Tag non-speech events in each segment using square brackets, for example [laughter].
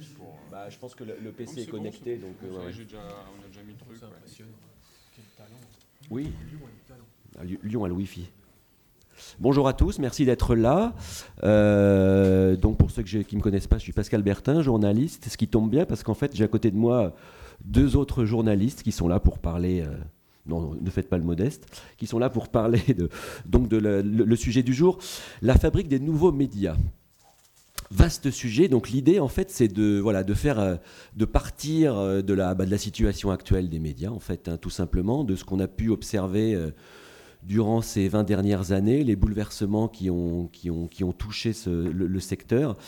juste pour. euh, Bah, je pense que le, le PC est bon, connecté, bon. donc. Euh, ouais. déjà, on a déjà mis le truc. C'est ouais. impressionnant. Quel talent. Oui, Lyon a du talent. à Lyon- Lyon a le Wi-Fi. Bonjour à tous, merci d'être là. Euh, donc pour ceux que qui ne me connaissent pas, je suis Pascal Bertin, journaliste, ce qui tombe bien parce qu'en fait j'ai à côté de moi deux autres journalistes qui sont là pour parler, euh, non, non, ne faites pas le modeste, qui sont là pour parler de, donc de la- le, le sujet du jour, la fabrique des nouveaux médias. Vaste sujet, donc l'idée en fait c'est de, voilà, de faire, euh, de partir euh, de la, bah, de la situation actuelle des médias en fait, hein, tout simplement, de ce qu'on a pu observer euh, durant ces 20 dernières années, les bouleversements qui ont, qui ont, qui ont touché ce- le, secteur.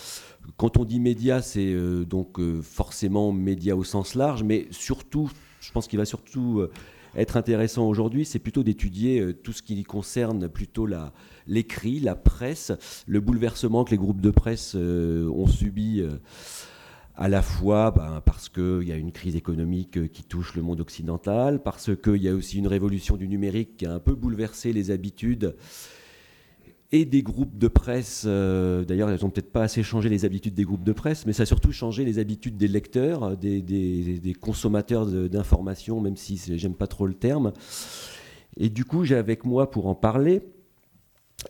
Quand on dit médias, c'est donc forcément médias au sens large, mais surtout, je pense qu'il va surtout être intéressant aujourd'hui, c'est plutôt d'étudier euh, tout ce qui concerne plutôt l'écrit, la presse, le bouleversement que les groupes de presse euh, ont subi. euh, à la fois ben, parce qu'il y a une crise économique qui touche le monde occidental, parce qu'il y a aussi une révolution du numérique qui a un peu bouleversé les habitudes et des groupes de presse. euh, D'ailleurs, elles n'ont peut-être pas assez changé les habitudes des groupes de presse, mais ça a surtout changé les habitudes des lecteurs, des, consommateurs d'informations, même si j'aime pas trop le terme. Et du coup, j'ai avec moi pour en parler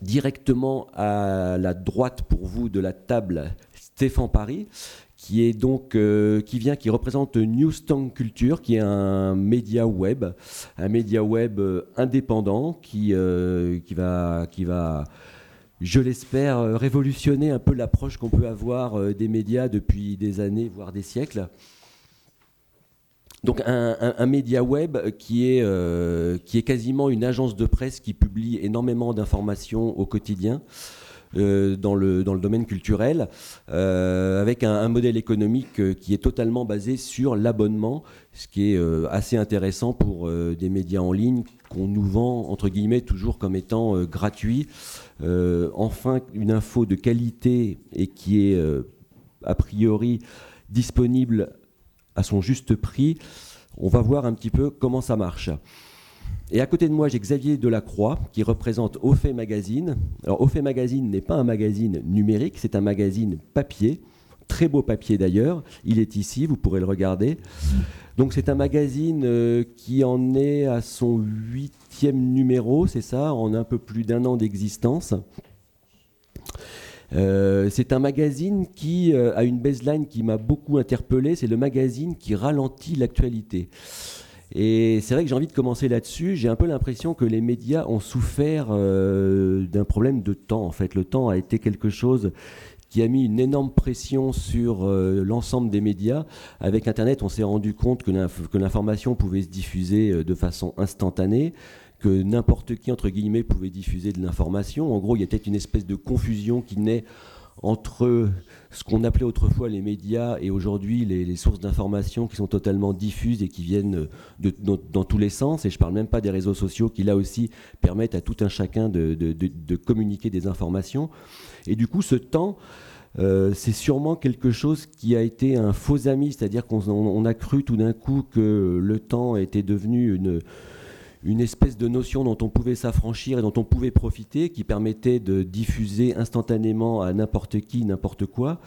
directement à la droite pour vous de la table Stéphane Paris, qui est donc euh, qui vient, qui représente Newstone Culture, qui est un média web, un média web euh, indépendant qui qui va qui va je l'espère, euh, révolutionner un peu l'approche qu'on peut avoir euh, des médias depuis des années, voire des siècles. Donc un, média web qui est, euh, qui est quasiment une agence de presse qui publie énormément d'informations au quotidien dans, le, domaine culturel, avec un, modèle économique qui est totalement basé sur l'abonnement, ce qui est assez intéressant pour des médias en ligne qu'on nous vend, entre guillemets, toujours comme étant euh, gratuits. Euh, enfin, une info de qualité et qui est euh, a priori disponible à son juste prix. On va voir un petit peu comment ça marche. Et à côté de moi, j'ai Xavier Delacroix qui représente Au fait Magazine. Alors, Au fait Magazine n'est pas un magazine numérique, c'est un magazine papier. Très beau papier d'ailleurs. Il est ici, vous pourrez le regarder. Donc, c'est un magazine euh, qui en est à son huitième numéro, c'est ça, en un peu plus d'un an d'existence. Euh, c'est un magazine qui euh, a une baseline qui m'a beaucoup interpellé. C'est le magazine qui ralentit l'actualité. Et c'est vrai que j'ai envie de commencer là-dessus. J'ai un peu l'impression que les médias ont souffert d'un problème de temps. En fait, le temps a été quelque chose qui a mis une énorme pression sur euh, l'ensemble des médias. Avec Internet, on s'est rendu compte que l'inf- que l'information pouvait se diffuser euh, de façon instantanée que n'importe qui, entre guillemets, pouvait diffuser de l'information. En gros, il y a peut-être une espèce de confusion qui naît entre ce qu'on appelait autrefois les médias et aujourd'hui les, sources d'information qui sont totalement diffuses et qui viennent dans, tous les sens. Et je ne parle même pas des réseaux sociaux qui, là aussi, permettent à tout un chacun de, communiquer des informations. Et du coup, ce temps, euh, c'est sûrement quelque chose qui a été un faux ami, c'est-à-dire qu'on on- on a cru tout d'un coup que le temps était devenu une, une espèce de notion dont on pouvait s'affranchir et dont on pouvait profiter, qui permettait de diffuser instantanément à n'importe qui, n'importe quoi.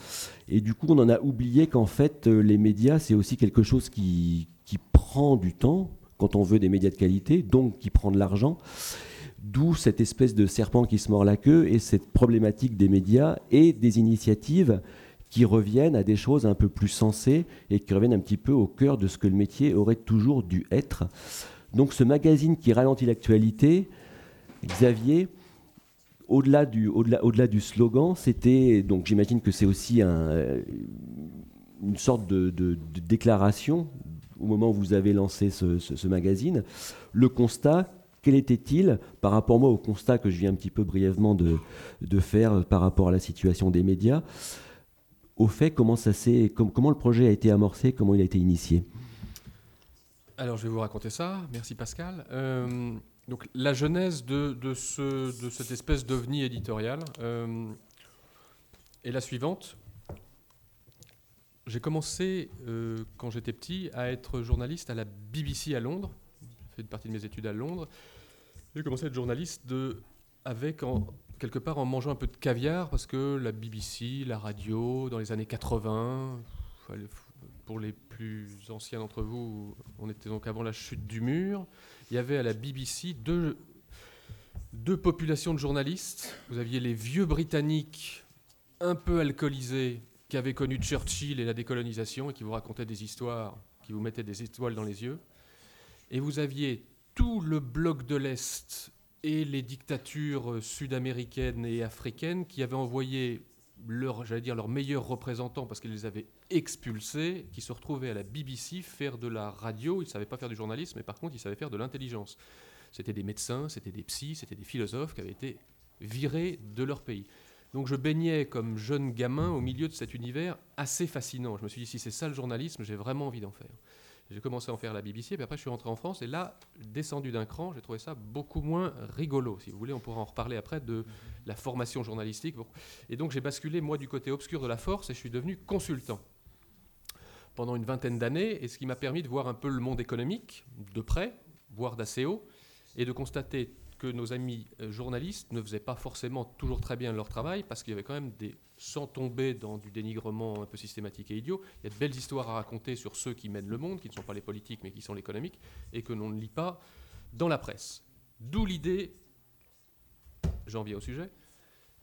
Et du coup, on en a oublié qu'en fait, euh, les médias, c'est aussi quelque chose qui, qui prend du temps quand on veut des médias de qualité, donc qui prend de l'argent. D'où cette espèce de serpent qui se mord la queue et cette problématique des médias et des initiatives qui reviennent à des choses un peu plus sensées et qui reviennent un petit peu au cœur de ce que le métier aurait toujours dû être. Donc ce magazine qui ralentit l'actualité, Xavier, au-delà du, slogan, c'était, donc j'imagine que c'est aussi euh, une sorte de, déclaration au moment où vous avez lancé ce, magazine. Le constat, quel était-il par rapport moi au constat que je viens un petit peu brièvement de, faire par rapport à la situation des médias Au fait, comment, ça s'est, com- comment le projet a été amorcé, comment il a été initié? Alors, je vais vous raconter ça. Merci Pascal. Euh, donc, la genèse de, de ce, de cette espèce d'ovni éditorial euh, est la suivante. J'ai commencé, euh, quand j'étais petit, à être journaliste à la BBC à Londres. J'ai fait une partie de mes études à Londres. J'ai commencé à être journaliste de, avec, en, quelque part, en mangeant un peu de caviar, parce que la BBC, la radio, dans les années 80, pour les plus anciens d'entre vous, on était donc avant la chute du mur. Il y avait à la BBC deux, deux populations de journalistes. Vous aviez les vieux Britanniques un peu alcoolisés qui avaient connu Churchill et la décolonisation et qui vous racontaient des histoires, qui vous mettaient des étoiles dans les yeux. Et vous aviez tout le bloc de l'Est et les dictatures sud-américaines et africaines qui avaient envoyé leur, j'allais dire, leurs meilleurs représentants parce qu'ils les avaient expulsés, qui se retrouvaient à la BBC faire de la radio. Ils ne savaient pas faire du journalisme, mais par contre, ils savaient faire de l'intelligence. C'était des médecins, c'était des psys, c'était des philosophes qui avaient été virés de leur pays. Donc je baignais comme jeune gamin au milieu de cet univers assez fascinant. Je me suis dit, si c'est ça le journalisme, j'ai vraiment envie d'en faire. J'ai commencé à en faire à la BBC, puis après je suis rentré en France, et là, descendu d'un cran, j'ai trouvé ça beaucoup moins rigolo. Si vous voulez, on pourra en reparler après de la formation journalistique. Et donc j'ai basculé, moi, du côté obscur de la force, et je suis devenu consultant pendant une vingtaine d'années, et ce qui m'a permis de voir un peu le monde économique de près, voire d'assez haut, et de constater que nos amis euh, journalistes ne faisaient pas forcément toujours très bien leur travail, parce qu'il y avait quand même des, sans tomber dans du dénigrement un peu systématique et idiot, il y a de belles histoires à raconter sur ceux qui mènent le monde, qui ne sont pas les politiques mais qui sont l'économique, et que l'on ne lit pas dans la presse. D'où l'idée, j'en viens au sujet,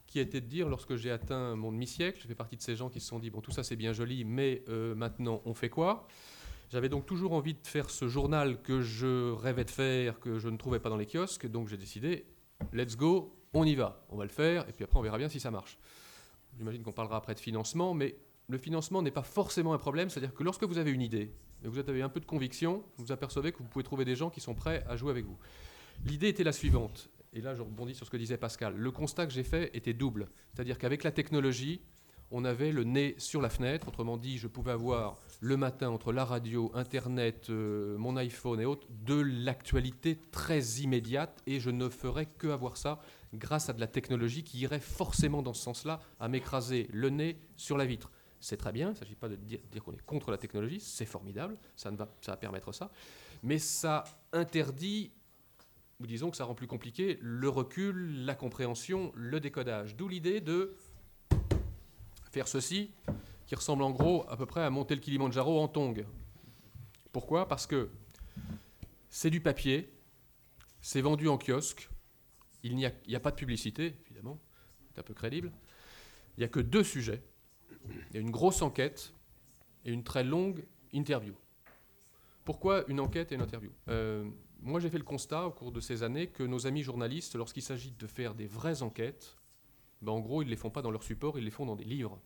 qui était de dire, lorsque j'ai atteint mon demi-siècle, je fais partie de ces gens qui se sont dit, bon, tout ça c'est bien joli, mais euh, maintenant on fait quoi? J'avais donc toujours envie de faire ce journal que je rêvais de faire, que je ne trouvais pas dans les kiosques, donc j'ai décidé, let's go, on y va, on va le faire, et puis après on verra bien si ça marche. J'imagine qu'on parlera après de financement, mais le financement n'est pas forcément un problème. C'est-à-dire que lorsque vous avez une idée, et vous avez un peu de conviction, vous apercevez que vous pouvez trouver des gens qui sont prêts à jouer avec vous. L'idée était la suivante, et là je rebondis sur ce que disait Pascal. Le constat que j'ai fait était double. C'est-à-dire qu'avec la technologie, on avait le nez sur la fenêtre. Autrement dit, je pouvais avoir le matin entre la radio, Internet, euh, mon iPhone et autres, de l'actualité très immédiate, et je ne ferais que avoir ça grâce à de la technologie qui irait forcément dans ce sens-là, à m'écraser le nez sur la vitre. C'est très bien, il ne s'agit pas de dire, qu'on est contre la technologie, c'est formidable, ça, ne va, ça va permettre ça, mais ça interdit, ou disons que ça rend plus compliqué, le recul, la compréhension, le décodage. D'où l'idée de faire ceci, qui ressemble en gros à peu près à monter le Kilimanjaro en tongue. Pourquoi? Parce que c'est du papier, c'est vendu en kiosque, il n'y a, pas de publicité, évidemment, c'est un peu crédible. Il n'y a que deux sujets. Il y a une grosse enquête et une très longue interview. Pourquoi une enquête et une interview? Euh, Moi, j'ai fait le constat au cours de ces années que nos amis journalistes, lorsqu'il s'agit de faire des vraies enquêtes, ben, en gros, ils ne les font pas dans leur support, ils les font dans des livres.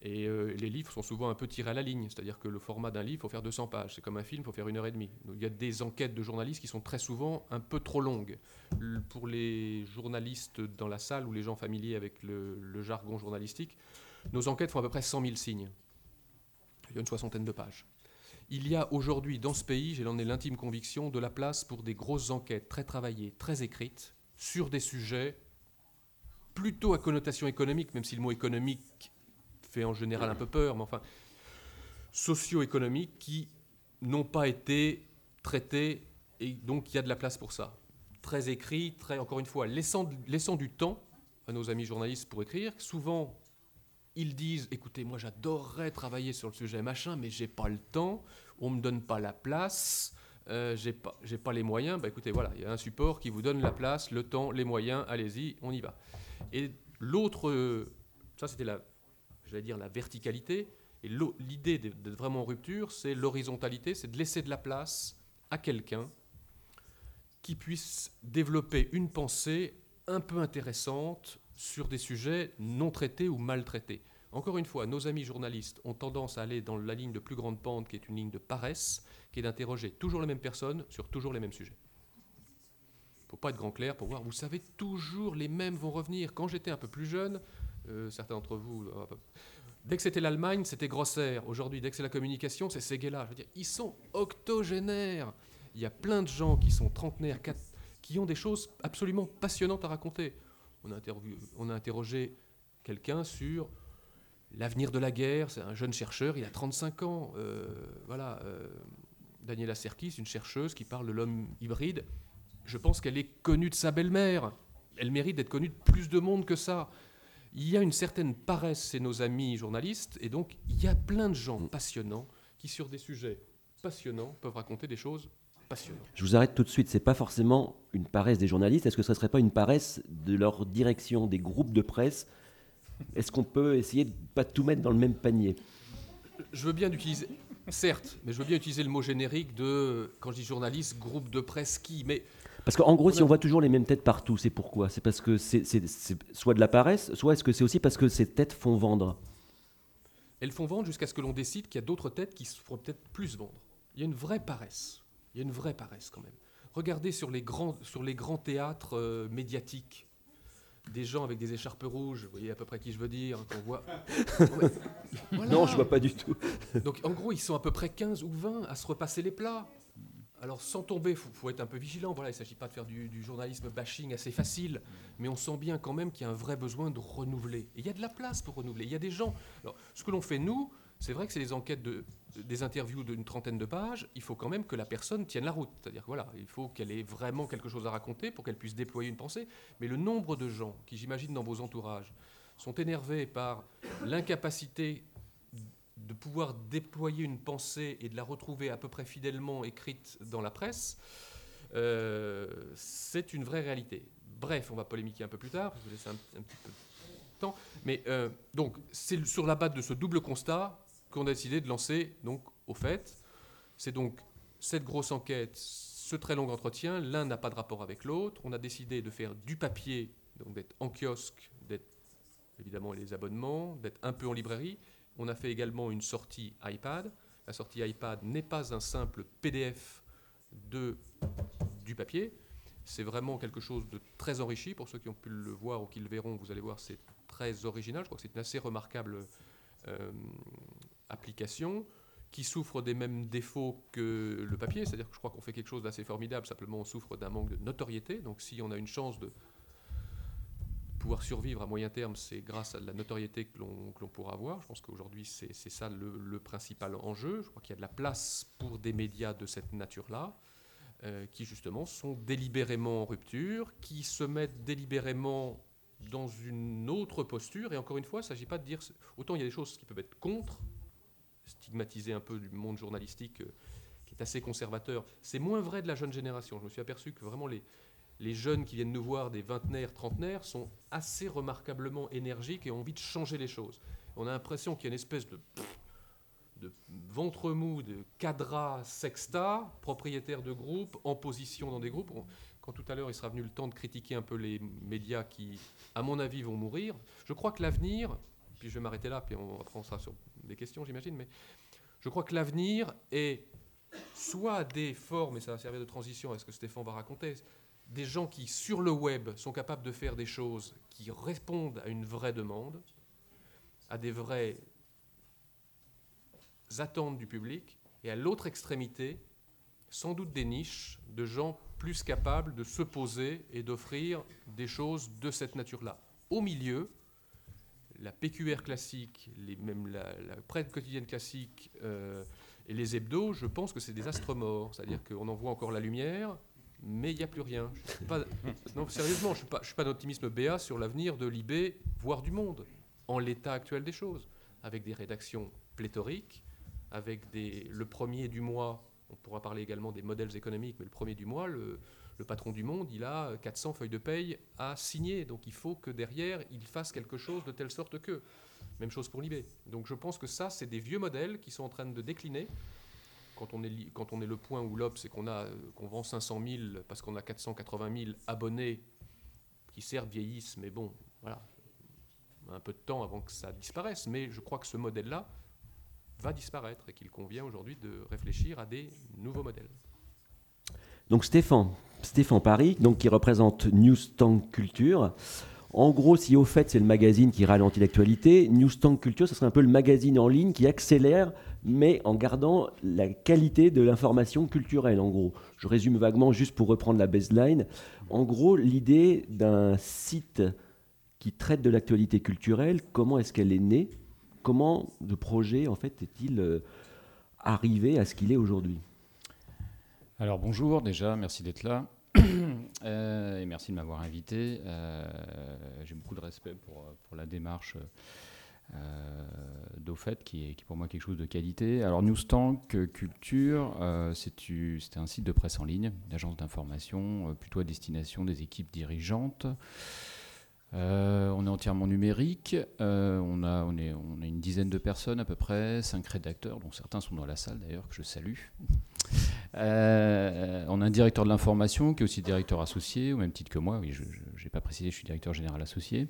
Et euh, les livres sont souvent un peu tirés à la ligne, c'est-à-dire que le format d'un livre, il faut faire 200 pages. C'est comme un film, il faut faire une heure et demie. il y a des enquêtes de journalistes qui sont très souvent un peu trop longues. pour les journalistes dans la salle ou les gens familiers avec le, jargon journalistique, nos enquêtes font à peu près 100 000 signes. Il y a une soixantaine de pages. Il y a aujourd'hui dans ce pays, j'ai ai l'intime conviction, de la place pour des grosses enquêtes très travaillées, très écrites, sur des sujets plutôt à connotation économique, même si le mot économique fait en général un peu peur, mais enfin, socio-économiques qui n'ont pas été traités, et donc il y a de la place pour ça. Très écrit, très, encore une fois, laissant, laissant du temps à nos amis journalistes pour écrire. Souvent, ils disent écoutez, moi j'adorerais travailler sur le sujet machin, mais j'ai pas le temps, on me donne pas la place, euh, j'ai pas, pas les moyens. Bah écoutez, voilà, il y a un support qui vous donne la place, le temps, les moyens, allez-y, on y va. Et l'autre, ça c'était la j'allais dire, la verticalité. Et l'idée d'être vraiment en rupture, c'est l'horizontalité, c'est de laisser de la place à quelqu'un qui puisse développer une pensée un peu intéressante sur des sujets non traités ou mal traités. Encore une fois, nos amis journalistes ont tendance à aller dans la ligne de plus grande pente, qui est une ligne de paresse, qui est d'interroger toujours les mêmes personnes sur toujours les mêmes sujets. Faut pas être grand clair pour voir, vous savez, toujours les mêmes vont revenir. Quand j'étais un peu plus jeune, euh, certains d'entre vous. Euh, dès que c'était l'Allemagne, c'était Grosser. Aujourd'hui, dès que c'est la communication, c'est Seguela. Je veux dire, ils sont octogénaires. Il y a plein de gens qui sont trentenaires, qui ont des choses absolument passionnantes à raconter. On a, on a interrogé quelqu'un sur l'avenir de la guerre. C'est un jeune chercheur, il a 35 ans. Euh, voilà. Daniela Serkis, une chercheuse qui parle de l'homme hybride. Je pense qu'elle est connue de sa belle-mère. Elle mérite d'être connue de plus de monde que ça. il y a une certaine paresse chez nos amis journalistes, et donc il y a plein de gens passionnants qui, sur des sujets passionnants, peuvent raconter des choses passionnantes. Je vous arrête tout de suite. C'est pas forcément une paresse des journalistes. Est-ce que ce ne serait pas une paresse de leur direction, des groupes de presse? Est-ce qu'on peut essayer de pas tout mettre dans le même panier? Je veux bien utiliser, certes, mais je veux bien utiliser le mot générique de, quand je dis journaliste, groupe de presse qui, mais parce qu'en gros, si on voit toujours les mêmes têtes partout, c'est pourquoi? C'est parce que c'est soit de la paresse, soit est-ce que c'est aussi parce que ces têtes font vendre? Elles font vendre jusqu'à ce que l'on décide qu'il y a d'autres têtes qui se feront peut-être plus vendre. Il y a une vraie paresse. Il y a une vraie paresse quand même. Regardez sur les grands, sur les grands théâtres euh, médiatiques, des gens avec des écharpes rouges, vous voyez à peu près qui je veux dire, qu'on voit. [laughs] Non, je vois pas du tout. Donc en gros, ils sont à peu près 15 ou 20 à se repasser les plats. Alors sans tomber, il faut, être un peu vigilant. Voilà, il ne s'agit pas de faire du, journalisme bashing assez facile, mais on sent bien quand même qu'il y a un vrai besoin de renouveler. Et il y a de la place pour renouveler. Il y a des gens. Alors, ce que l'on fait nous, c'est vrai que c'est des enquêtes, de, des interviews d'une trentaine de pages. Il faut quand même que la personne tienne la route. C'est-à-dire voilà, il faut qu'elle ait vraiment quelque chose à raconter pour qu'elle puisse déployer une pensée. Mais le nombre de gens qui, j'imagine, dans vos entourages, sont énervés par l'incapacité de pouvoir déployer une pensée et de la retrouver à peu près fidèlement écrite dans la presse, euh, c'est une vraie réalité. Bref, on va polémiquer un peu plus tard, je vais laisser un, petit peu de temps. Mais euh, donc, c'est sur la base de ce double constat qu'on a décidé de lancer, donc, au fait. C'est donc cette grosse enquête, ce très long entretien, l'un n'a pas de rapport avec l'autre. On a décidé de faire du papier, donc d'être en kiosque, d'être évidemment les abonnements, d'être un peu en librairie, on a fait également une sortie iPad. La sortie iPad n'est pas un simple PDF de, du papier. C'est vraiment quelque chose de très enrichi. Pour ceux qui ont pu le voir ou qui le verront, vous allez voir, c'est très original. Je crois que c'est une assez remarquable euh, application qui souffre des mêmes défauts que le papier. C'est-à-dire que je crois qu'on fait quelque chose d'assez formidable. Simplement, on souffre d'un manque de notoriété. Donc, si on a une chance de pouvoir survivre à moyen terme, c'est grâce à la notoriété que l'on pourra avoir. Je pense qu'aujourd'hui, c'est ça le, principal enjeu. Je crois qu'il y a de la place pour des médias de cette nature-là, euh, qui justement sont délibérément en rupture, qui se mettent délibérément dans une autre posture. Et encore une fois, il ne s'agit pas de dire... Autant il y a des choses qui peuvent être contre, stigmatiser un peu du monde journalistique euh, qui est assez conservateur. C'est moins vrai de la jeune génération. Je me suis aperçu que vraiment les les jeunes qui viennent nous voir, des vingtenaires, trentenaires, sont assez remarquablement énergiques et ont envie de changer les choses. On a l'impression qu'il y a une espèce de, ventre mou, de cadra sexta, propriétaire de groupes, en position dans des groupes. Quand tout à l'heure il sera venu le temps de critiquer un peu les médias qui, à mon avis, vont mourir, je crois que l'avenir, puis je vais m'arrêter là, puis on, après ça sur des questions, j'imagine, mais je crois que l'avenir est soit des formes, et ça va servir de transition à ce que Stéphane va raconter, des gens qui, sur le web, sont capables de faire des choses qui répondent à une vraie demande, à des vraies attentes du public, et à l'autre extrémité, sans doute des niches de gens plus capables de se poser et d'offrir des choses de cette nature-là. Au milieu, la PQR classique, les, même la, presse quotidienne classique euh, et les hebdos, je pense que c'est des astres morts. C'est-à-dire qu'on en voit encore la lumière, mais il n'y a plus rien. [laughs] non, sérieusement, je ne suis pas, d'optimisme BA sur l'avenir de l'IB, voire du monde, en l'état actuel des choses, avec des rédactions pléthoriques, avec des, le premier du mois, on pourra parler également des modèles économiques, mais le premier du mois, le, patron du monde, il a 400 feuilles de paye à signer, donc il faut que derrière, il fasse quelque chose de telle sorte que. Même chose pour l'IB. Donc je pense que ça, c'est des vieux modèles qui sont en train de décliner quand on est, quand le point où l'OP, c'est qu'on vend 500 000 parce qu'on a 480 000 abonnés qui certes vieillissent, mais bon, voilà, un peu de temps avant que ça disparaisse. Mais je crois que ce modèle-là va disparaître et qu'il convient aujourd'hui de réfléchir à des nouveaux modèles. Donc Stéphane, Stéphane Paris, donc qui représente Newstank Culture. En gros, si au fait c'est le magazine qui ralentit l'actualité, Newstank Culture, ce serait un peu le magazine en ligne qui accélère mais en gardant la qualité de l'information culturelle, en gros. Je résume vaguement, juste pour reprendre la baseline. En gros, l'idée d'un site qui traite de l'actualité culturelle, comment est-ce qu'elle est née? Comment le projet, en fait, est-il euh, arrivé à ce qu'il est aujourd'hui? Alors bonjour, déjà, merci d'être là. [clears throat] et merci de m'avoir invité. J'ai beaucoup de respect pour, pour la démarche euh, d'Ofet, qui est, qui pour moi quelque chose de qualité. Alors Newstank Culture, euh, c'était un site de presse en ligne, d'agence d'information, euh, plutôt à destination des équipes dirigeantes. on est entièrement numérique. on, a, est, une dizaine de personnes à peu près, cinq rédacteurs, dont certains sont dans la salle d'ailleurs, que je salue. [laughs] on a un directeur de l'information qui est aussi directeur associé, au même titre que moi. Je n'ai pas précisé, je suis directeur général associé.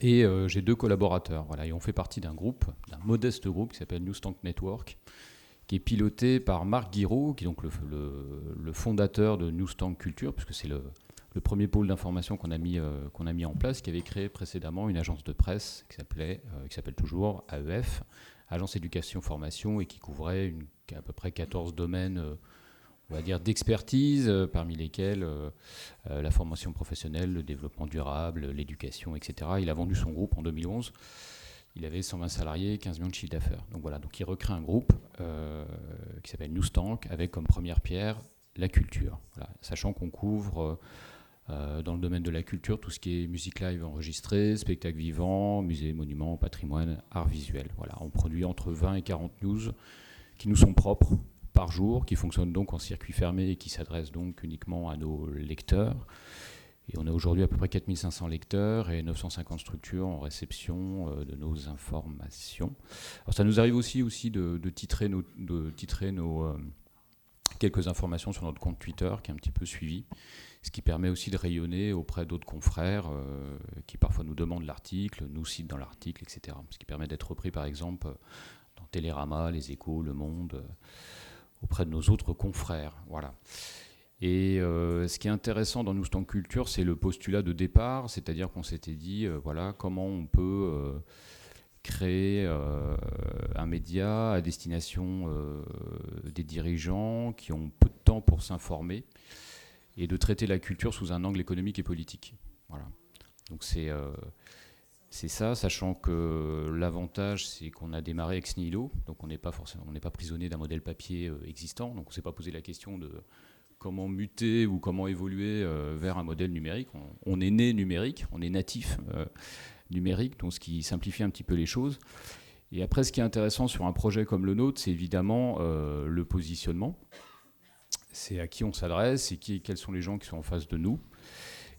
Et euh, j'ai deux collaborateurs. Voilà, et on fait partie d'un groupe, d'un modeste groupe qui s'appelle Newstank Network, qui est piloté par Marc Guiraud, qui est donc le, fondateur de Newstank Culture, puisque c'est le, premier pôle d'information qu'on a, mis, euh, qu'on a mis en place, qui avait créé précédemment une agence de presse qui s'appelait, euh, s'appelle toujours AEF, Agence Éducation Formation, et qui couvrait à peu près 14 domaines on va dire, d'expertise, euh, parmi lesquelles euh, euh, la formation professionnelle, le développement durable, l'éducation, etc. Il a vendu son groupe en 2011. Il avait 120 salariés, 15 millions de chiffre d'affaires. Donc voilà, donc il recrée un groupe qui s'appelle Newstank, avec comme première pierre la culture. Sachant qu'on couvre dans le domaine de la culture tout ce qui est musique live enregistrée, spectacle vivant, musée, monument, patrimoine, art visuel. Voilà, on produit entre 20 et 40 news qui nous sont propres par jour, qui fonctionne donc en circuit fermé et qui s'adresse donc uniquement à nos lecteurs. Et on a aujourd'hui à peu près 4500 lecteurs et 950 structures en réception euh, de nos informations. Alors ça nous arrive aussi, aussi de, titrer nos, de titrer nos euh, quelques informations sur notre compte Twitter qui est un petit peu suivi, ce qui permet aussi de rayonner auprès d'autres confrères euh, qui parfois nous demandent l'article, nous citent dans l'article, etc. Ce qui permet d'être repris par exemple dans Télérama, Les Échos, Le Monde auprès de nos autres confrères. Voilà. Et euh, ce qui est intéressant dans Nous Culture, c'est le postulat de départ, c'est-à-dire qu'on s'était dit, euh, voilà, comment on peut euh, créer un média à destination des dirigeants qui ont peu de temps pour s'informer et de traiter la culture sous un angle économique et politique. Voilà. Donc c'est c'est ça, sachant que l'avantage, c'est qu'on a démarré ex nihilo, donc on n'est pas forcément, prisonnier d'un modèle papier euh, existant, donc on ne s'est pas posé la question de comment muter ou comment évoluer euh, vers un modèle numérique. On, est né numérique, on est natif euh, numérique, donc ce qui simplifie un petit peu les choses. Et après, ce qui est intéressant sur un projet comme le nôtre, c'est évidemment le positionnement. C'est à qui on s'adresse et qui, quels sont les gens qui sont en face de nous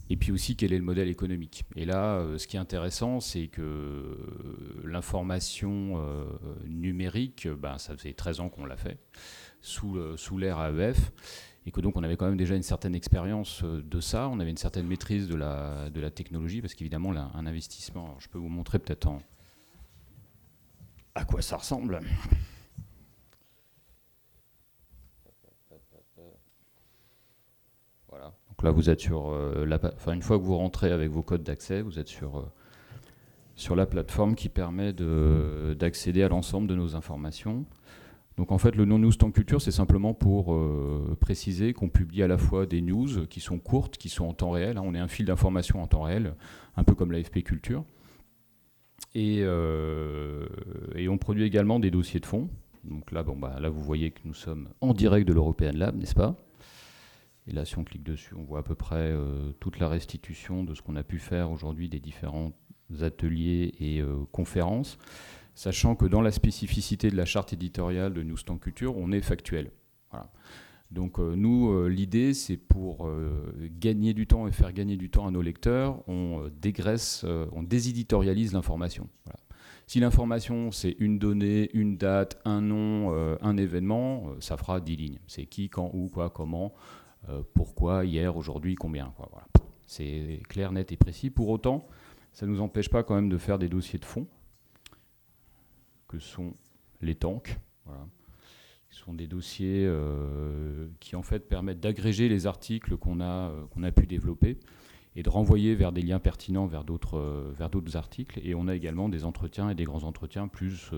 et puis aussi quel est le modèle économique? Et là, euh, ce qui est intéressant, c'est que euh, l'information euh, numérique, ben, ça faisait 13 ans qu'on l'a fait, sous, sous l'ère AEF, et que donc on avait quand même déjà une certaine expérience de ça, on avait une certaine maîtrise de la, de la technologie, parce qu'évidemment, un investissement, je peux vous montrer peut-être en, à quoi ça ressemble. Donc là, vous êtes sur euh, la, une fois que vous rentrez avec vos codes d'accès, vous êtes sur, euh, sur la plateforme qui permet d'accéder à l'ensemble de nos informations. Donc en fait, le non-news temps culture, c'est simplement pour euh, préciser qu'on publie à la fois des news qui sont courtes, qui sont en temps réel. Hein. on est un fil d'information en temps réel, un peu comme l'AFP Culture. Et, et, on produit également des dossiers de fond. Donc là, bon, bah, là, vous voyez que nous sommes en direct de l'European Lab, n'est-ce pas? Et là, si on clique dessus, on voit à peu près euh, toute la restitution de ce qu'on a pu faire aujourd'hui des différents ateliers et euh, conférences, sachant que dans la spécificité de la charte éditoriale de Nous Culture, on est factuel. Donc euh, nous, l'idée, c'est pour gagner du temps et faire gagner du temps à nos lecteurs, on dégraisse, on déséditorialise l'information. Si l'information, c'est une donnée, une date, un nom, un événement, ça fera 10 lignes. C'est qui, quand, où, quoi, comment. Euh, pourquoi, hier, aujourd'hui, combien. C'est clair, net et précis. Pour autant, ça ne nous empêche pas quand même de faire des dossiers de fond, que sont les tanks. Ce sont des dossiers euh, qui en fait permettent d'agréger les articles qu'on a, euh, qu'on a pu développer et de renvoyer vers des liens pertinents vers d'autres, vers d'autres articles. Et on a également des entretiens et des grands entretiens, plus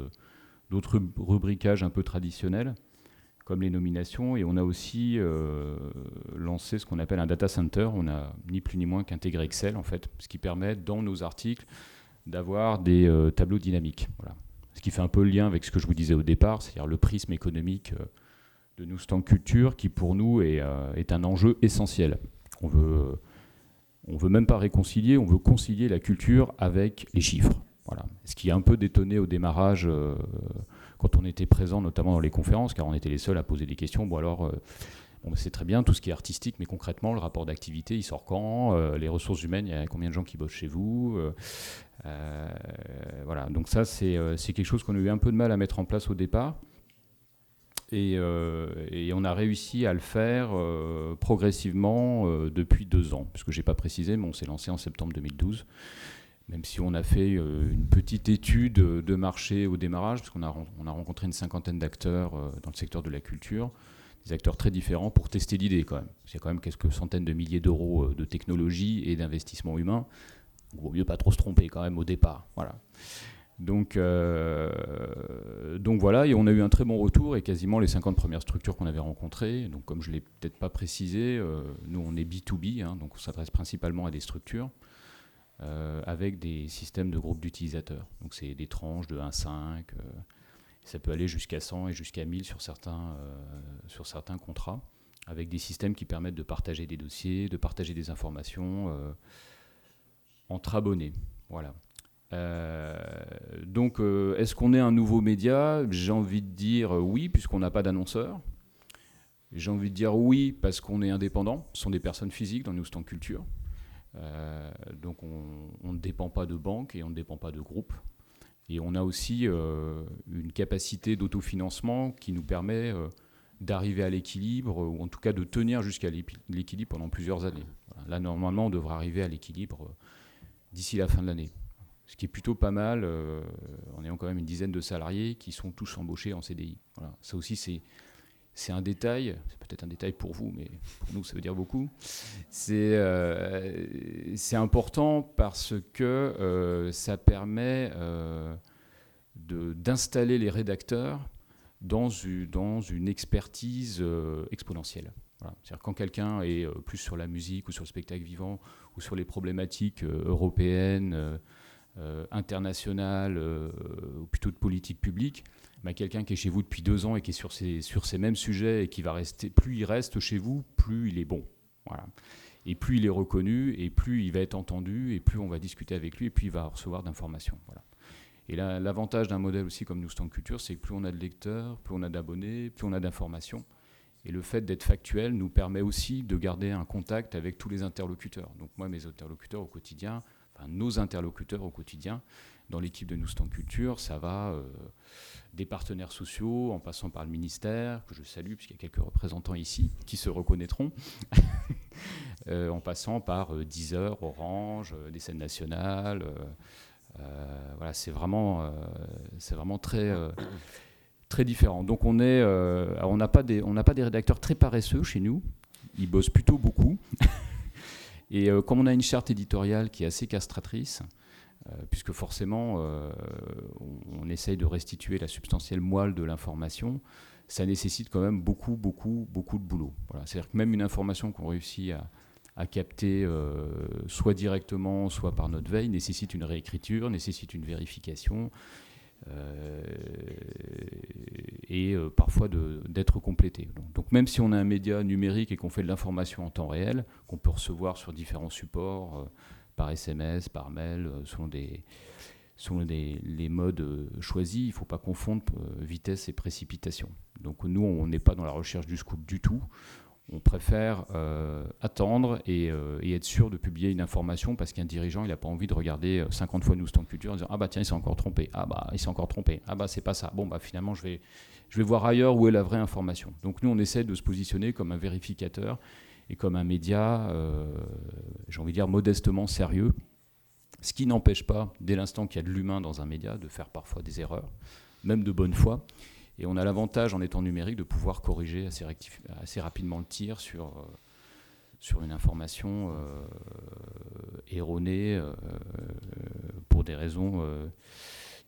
d'autres rubriquages un peu traditionnels comme les nominations. Et on a aussi euh, lancé ce qu'on appelle un data center. On a ni plus ni moins qu'intégré Excel, en fait, ce qui permet dans nos articles d'avoir des euh, tableaux dynamiques. Voilà. Ce qui fait un peu le lien avec ce que je vous disais au départ, c'est-à-dire le prisme économique euh, de nous Culture, qui pour nous est, un enjeu essentiel. On veut, on veut même pas réconcilier, on veut concilier la culture avec les chiffres. Voilà. Ce qui a un peu détonné au démarrage quand on était présent, notamment dans les conférences, car on était les seuls à poser des questions. Bon alors. Bon, c'est très bien tout ce qui est artistique, mais concrètement, le rapport d'activité, il sort quand Les ressources humaines, il y a combien de gens qui bossent chez vous euh, voilà, donc ça euh, c'est quelque chose qu'on a eu un peu de mal à mettre en place au départ. Et, euh, on a réussi à le faire progressivement depuis deux ans, puisque je n'ai pas précisé, mais on s'est lancé en septembre 2012 même si on a fait une petite étude de marché au démarrage, parce qu'on a, on a rencontré une cinquantaine d'acteurs dans le secteur de la culture, des acteurs très différents pour tester l'idée quand même. A quand même quelques centaines de milliers d'euros de technologie et d'investissement humain il vaut mieux pas trop se tromper quand même au départ. Voilà. Donc, euh, voilà, et on a eu un très bon retour et quasiment les 50 premières structures qu'on avait rencontrées. Donc comme je ne l'ai peut-être pas précisé, euh, nous on est B2B, hein, donc on s'adresse principalement à des structures euh, avec des systèmes de groupes d'utilisateurs. Donc c'est des tranches de 1 5, ça peut aller jusqu'à 100 et jusqu'à 1000 sur certains, sur certains contrats, avec des systèmes qui permettent de partager des dossiers, de partager des informations entre abonnés. Voilà. Euh, donc, euh, est-ce qu'on est un nouveau média? J'ai envie de dire oui, puisqu'on n'a pas d'annonceur. J'ai envie de dire oui, parce qu'on est indépendant. Ce sont des personnes physiques dans Newsstand Culture. Euh, donc, on, ne dépend pas de banques et on ne dépend pas de groupes. Et on a aussi une capacité d'autofinancement qui nous permet d'arriver à l'équilibre, ou en tout cas de tenir jusqu'à l'équilibre pendant plusieurs années. Là, normalement, on devrait arriver à l'équilibre d'ici la fin de l'année. Ce qui est plutôt pas mal, euh, en ayant quand même une dizaine de salariés qui sont tous embauchés en CDI. Ça aussi, c'est, c'est un détail, c'est peut-être un détail pour vous, mais pour nous, ça veut dire beaucoup. C'est, euh, important parce que euh, ça permet de, d'installer les rédacteurs dans une, expertise exponentielle. C'est-à-dire quand quelqu'un est plus sur la musique ou sur le spectacle vivant sur les problématiques euh, européennes, euh, euh, internationales, ou plutôt de politique publique, bah, quelqu'un qui est chez vous depuis deux ans et qui est sur ces, sur ces mêmes sujets et qui va rester, plus il reste chez vous, plus il est bon. Voilà. Et plus il est reconnu, et plus il va être entendu, et plus on va discuter avec lui, et plus il va recevoir d'informations. Voilà. Et l'avantage d'un modèle aussi comme Nous Stand Culture, c'est que plus on a de lecteurs, plus on a d'abonnés, plus on a d'informations. Et le fait d'être factuel nous permet aussi de garder un contact avec tous les interlocuteurs. Donc moi, mes interlocuteurs au quotidien, enfin nos interlocuteurs au quotidien, dans l'équipe de Nous Culture, ça va euh, des partenaires sociaux, en passant par le ministère, que je salue, puisqu'il y a quelques représentants ici qui se reconnaîtront, [laughs] euh, en passant par euh, Deezer, Orange, des scènes nationales. voilà, c'est vraiment, vraiment très très différent. Donc on est, on n'a pas des, on n'a pas des rédacteurs très paresseux chez nous. Ils bossent plutôt beaucoup. [laughs] Et comme on a une charte éditoriale qui est assez castratrice, puisque forcément on, essaye de restituer la substantielle moelle de l'information, ça nécessite quand même beaucoup, beaucoup, beaucoup de boulot. Voilà. C'est-à-dire que même une information qu'on réussit à, à capter soit directement, soit par notre veille, nécessite une réécriture, nécessite une vérification. Euh, et euh, parfois d'être complété. Donc, même si on a un média numérique et qu'on fait de l'information en temps réel, qu'on peut recevoir sur différents supports, euh, par SMS, par mail, selon, des, selon des, les modes choisis, il ne faut pas confondre vitesse et précipitation. Donc nous, on n'est pas dans la recherche du scoop du tout. On préfère euh, attendre euh, et, être sûr de publier une information parce qu'un dirigeant, il n'a pas envie de regarder 50 euh, fois nous stand culture en disant ah bah tiens il s'est encore trompé, ah bah il s'est encore trompé, ah bah c'est pas ça, bon bah finalement je vais, je vais voir ailleurs où est la vraie information. Donc nous on essaie de se positionner comme un vérificateur et comme un média, j'ai envie de dire modestement sérieux, ce qui n'empêche pas dès l'instant qu'il y a de l'humain dans un média de faire parfois des erreurs, même de bonne foi. Et on a l'avantage, en étant numérique, de pouvoir corriger assez, rapidement le tir sur, euh, sur une information euh, erronée euh, pour des raisons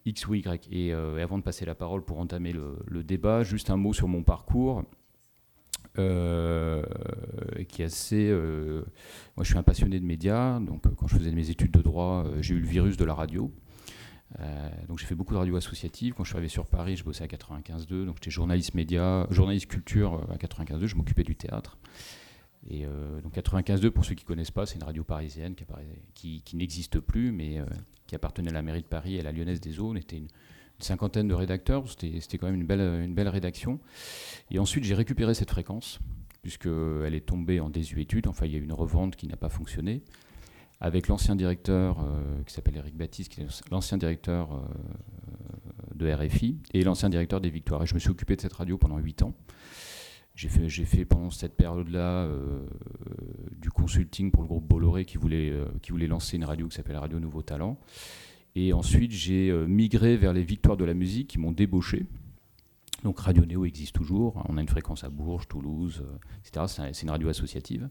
X ou Y. Et, avant de passer la parole pour entamer le, débat, juste un mot sur mon parcours. Qui est assez. moi, je suis un passionné de médias. Donc, quand je faisais mes études de droit, j'ai eu le virus de la radio. Euh, donc j'ai fait beaucoup de radio associative. Quand je suis arrivé sur Paris, je bossais à 95.2, donc j'étais journaliste média, journaliste culture euh, à 95.2, je m'occupais du théâtre. Et donc 95.2, pour ceux qui ne connaissent pas, c'est une radio parisienne qui, n'existe plus, mais qui appartenait à la mairie de Paris et à la Lyonnaise des Eaux. On une, cinquantaine de rédacteurs, c'était quand même une belle, une belle rédaction. Et ensuite, j'ai récupéré cette fréquence, puisqu'elle est tombée en désuétude, enfin il y a eu une revente qui n'a pas fonctionné, avec l'ancien directeur euh, qui s'appelle Eric Baptiste, qui est l'ancien directeur euh, de RFI, et l'ancien directeur des Victoires. Et je me suis occupé de cette radio pendant 8 ans. J'ai fait, fait, pendant cette période-là euh, du consulting pour le groupe Bolloré qui voulait, qui voulait lancer une radio qui s'appelle Radio Nouveau Talent. Et ensuite, j'ai euh, migré vers les Victoires de la musique qui m'ont débauché. Donc Radio Néo existe toujours. On a une fréquence à Bourges, Toulouse, euh, etc. C'est une radio associative.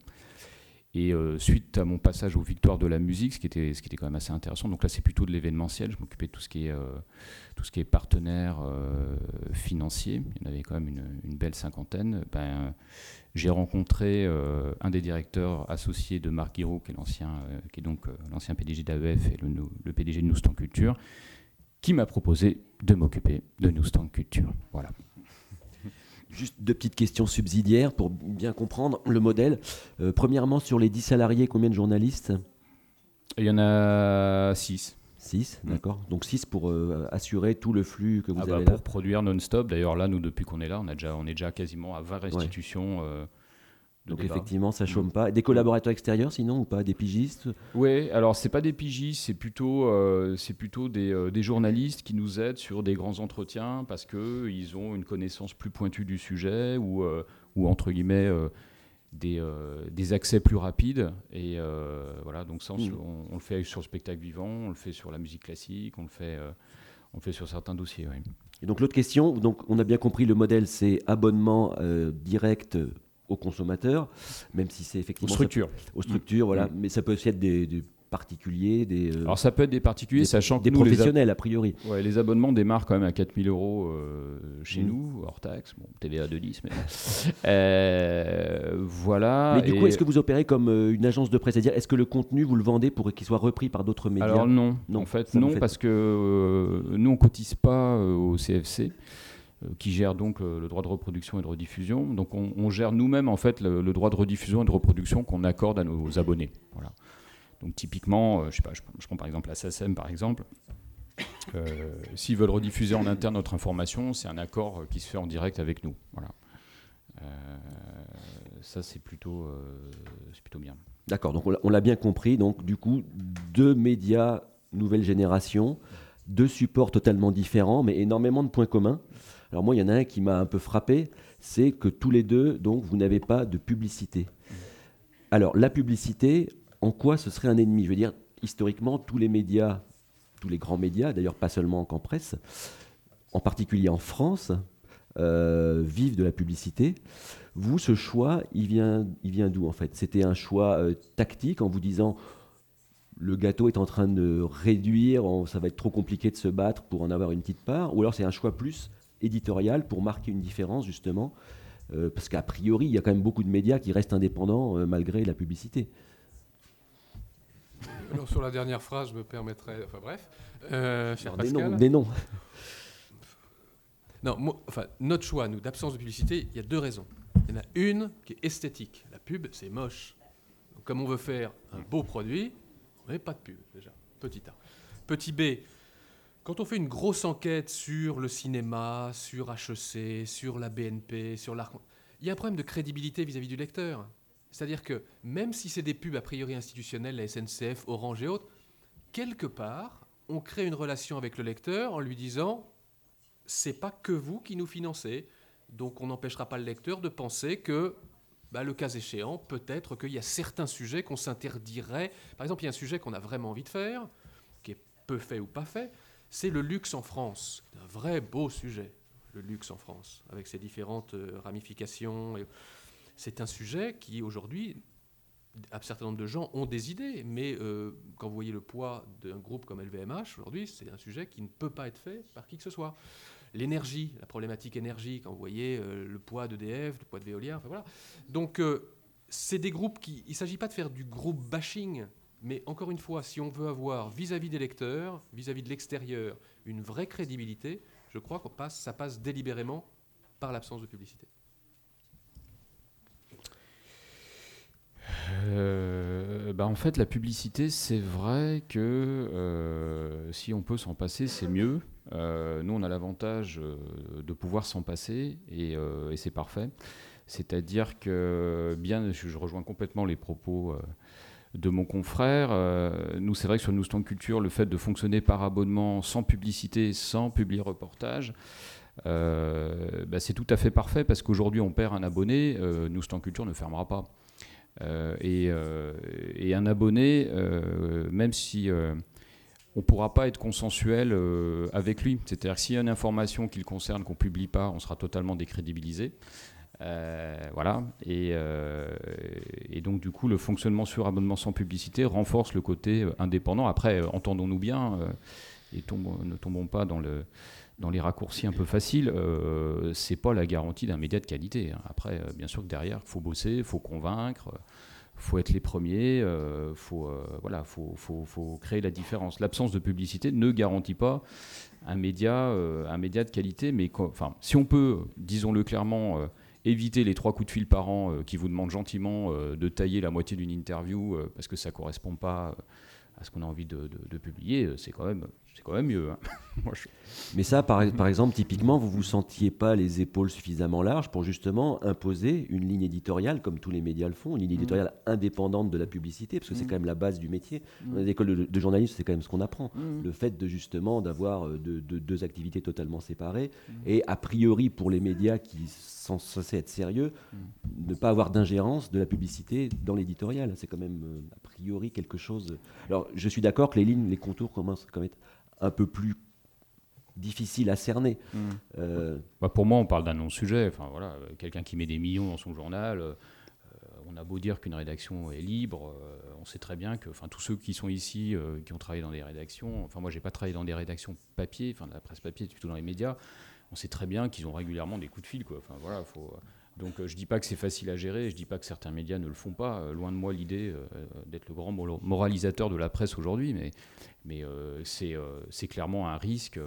Et euh, suite à mon passage aux Victoires de la musique, ce qui était, ce qui était quand même assez intéressant, donc là c'est plutôt de l'événementiel, je m'occupais de tout ce qui est, tout ce qui est partenaire financier, il y en avait quand même une, belle cinquantaine. Ben, j'ai rencontré un des directeurs associés de Marc Guiraud, qui est, l'ancien, qui est donc l'ancien PDG d'AEF et le, le PDG de Noustan Culture, qui m'a proposé de m'occuper de Noustan Culture. Voilà. Juste deux petites questions subsidiaires pour bien comprendre le modèle. Euh, premièrement, sur les 10 salariés, combien de journalistes? Il y en a 6. 6, mm. d'accord. Donc 6 pour euh, assurer tout le flux que vous ah avez bah, Pour produire non-stop. D'ailleurs, là, nous, depuis qu'on est là, on, a déjà, on est déjà quasiment à 20 restitutions. Euh, donc effectivement, ça chôme mm. pas. Des collaborateurs extérieurs sinon ou pas? Des pigistes? Oui, alors c'est pas des pigistes, c'est plutôt, euh, c'est plutôt des, euh, des, journalistes qui nous aident sur des grands entretiens parce qu'ils ont une connaissance plus pointue du sujet ou, euh, ou entre guillemets des, des, accès plus rapides. Et voilà, donc ça, mm. on, le fait sur le spectacle vivant, on le fait sur la musique classique, on le fait, on le fait sur certains dossiers. Et donc l'autre question, donc on a bien compris le modèle, c'est abonnement direct aux consommateurs, même si c'est effectivement... Aux structures. aux structures, voilà. Mm. Mais ça peut aussi être des, particuliers, des... Euh, Alors ça peut être des particuliers, sachant que... Des professionnels, a priori. Ouais, les abonnements démarrent quand même à 4000 euros euh, chez mm. nous, hors taxe, bon, TVA de 10, mais... [laughs] Euh, voilà. Mais du coup, est-ce que vous opérez comme une agence de presse? C'est-à-dire, est-ce que le contenu, vous le vendez pour qu'il soit repris par d'autres médias? Alors non, non, en fait, non, parce que nous, on cotise pas au CFC. Euh, qui gère donc euh, le droit de reproduction et de rediffusion. Donc on, gère nous-mêmes en fait le, droit de rediffusion et de reproduction qu'on accorde à nos abonnés. Voilà. Donc typiquement, euh, je, sais pas, je, prends par exemple la SACEM par exemple. S'ils veulent rediffuser en interne notre information, c'est un accord qui se fait en direct avec nous. Voilà. ça c'est plutôt, c'est plutôt bien. D'accord, donc on l'a bien compris. Donc du coup, deux médias nouvelle génération, deux supports totalement différents, mais énormément de points communs. Alors moi, il y en a un qui m'a un peu frappé, c'est que tous les deux, donc, vous n'avez pas de publicité. Alors la publicité, en quoi ce serait un ennemi? Je veux dire, historiquement, tous les médias, tous les grands médias, d'ailleurs pas seulement qu'en presse, en particulier en France, euh, vivent de la publicité. Vous, ce choix, il vient, il vient d'où en fait? C'était un choix euh, tactique en vous disant le gâteau est en train de réduire, ça va être trop compliqué de se battre pour en avoir une petite part, ou alors c'est un choix plus éditorial pour marquer une différence justement euh, Parce qu'a priori, il y a quand même beaucoup de médias qui restent indépendants euh, malgré la publicité. Alors, sur la dernière phrase, je me permettrai. Enfin bref. Euh, des, noms, des noms. [laughs] Non, enfin, notre choix, nous, d'absence de publicité, il y a deux raisons. Il y en a une qui est esthétique. La pub, c'est moche. Donc, comme on veut faire un beau produit, on n'a pas de pub, déjà. Petit A. Petit B, quand on fait une grosse enquête sur le cinéma, sur HEC, sur la BNP, sur l'art, il y a un problème de crédibilité vis-à-vis du lecteur. C'est-à-dire que même si c'est des pubs a priori institutionnelles, la SNCF, Orange et autres, quelque part, on crée une relation avec le lecteur en lui disant c'est pas que vous qui nous financez, donc on n'empêchera pas le lecteur de penser que bah, le cas échéant, peut-être qu'il y a certains sujets qu'on s'interdirait. Par exemple, il y a un sujet qu'on a vraiment envie de faire, qui est peu fait ou pas fait, c'est le luxe en France. Un vrai beau sujet, le luxe en France, avec ses différentes euh, ramifications. C'est un sujet qui, aujourd'hui, un certain nombre de gens ont des idées, mais euh, quand vous voyez le poids d'un groupe comme LVMH, aujourd'hui, c'est un sujet qui ne peut pas être fait par qui que ce soit. L'énergie, la problématique énergie, quand vous voyez euh, le poids d'EDF, le poids de Veolia, enfin voilà. Donc, c'est des groupes qui. Il ne s'agit pas de faire du groupe bashing, mais encore une fois, si on veut avoir vis-à-vis des lecteurs, vis-à-vis de l'extérieur, une vraie crédibilité, je crois que passe, ça passe délibérément par l'absence de publicité. euh, bah, En fait, la publicité, c'est vrai que euh, si on peut s'en passer, c'est mieux. Euh, nous, on a l'avantage de pouvoir s'en passer et c'est parfait. C'est-à-dire que, bien, je, rejoins complètement les propos de mon confrère. nous, c'est vrai que sur Noustan Culture, le fait de fonctionner par abonnement, sans publicité, sans publier reportage, bah, c'est tout à fait parfait parce qu'aujourd'hui, on perd un abonné, Noustan Culture ne fermera pas. Euh, euh, et, un abonné, euh, même si on ne pourra pas être consensuel avec lui. C'est-à-dire que s'il y a une information qui le concerne qu'on ne publie pas, on sera totalement décrédibilisé. Voilà. Et, donc, du coup, le fonctionnement sur abonnement sans publicité renforce le côté indépendant. Après, entendons-nous bien et ne tombons pas dans le, dans les raccourcis un peu faciles, euh, c'est pas la garantie d'un média de qualité. Hein. Après, euh, bien sûr que derrière, faut bosser, faut convaincre, faut être les premiers, euh, faut, euh, voilà, faut, faut, faut, créer la différence. L'absence de publicité ne garantit pas un média, un média de qualité, mais enfin, si on peut, disons-le clairement, éviter les trois coups de fil par an qui vous demandent gentiment de tailler la moitié d'une interview parce que ça correspond pas à ce qu'on a envie de, de publier, c'est quand même c'est quand même mieux. Hein. [laughs] Mais ça, par, par, exemple, typiquement, vous vous sentiez pas les épaules suffisamment larges pour justement imposer une ligne éditoriale, comme tous les médias le font, une ligne mm. éditoriale indépendante de la publicité, parce que c'est mm. quand même la base du métier. Mm. Dans les écoles de, journalisme, c'est quand même ce qu'on apprend. Le fait de justement d'avoir euh, de, deux activités totalement séparées, et a priori pour les médias qui sont censés être sérieux, ne pas avoir d'ingérence de la publicité dans l'éditorial. C'est quand même euh, a priori quelque chose. Alors, je suis d'accord que les lignes, les contours commencent quand même un peu plus difficile à cerner. Hmm. Euh, bah, pour moi, on parle d'un non-sujet. Enfin, voilà, quelqu'un qui met des millions dans son journal, euh, on a beau dire qu'une rédaction est libre, euh, on sait très bien que enfin, tous ceux qui sont ici, qui ont travaillé dans des rédactions, enfin moi j'ai pas travaillé dans des rédactions papier, enfin de la presse papier, plutôt dans les médias, on sait très bien qu'ils ont régulièrement des coups de fil. Quoi. Enfin, voilà, faut, donc euh, je ne dis pas que c'est facile à gérer, je ne dis pas que certains médias ne le font pas. Euh, loin de moi l'idée euh, d'être le grand moralisateur de la presse aujourd'hui, mais, mais c'est clairement un risque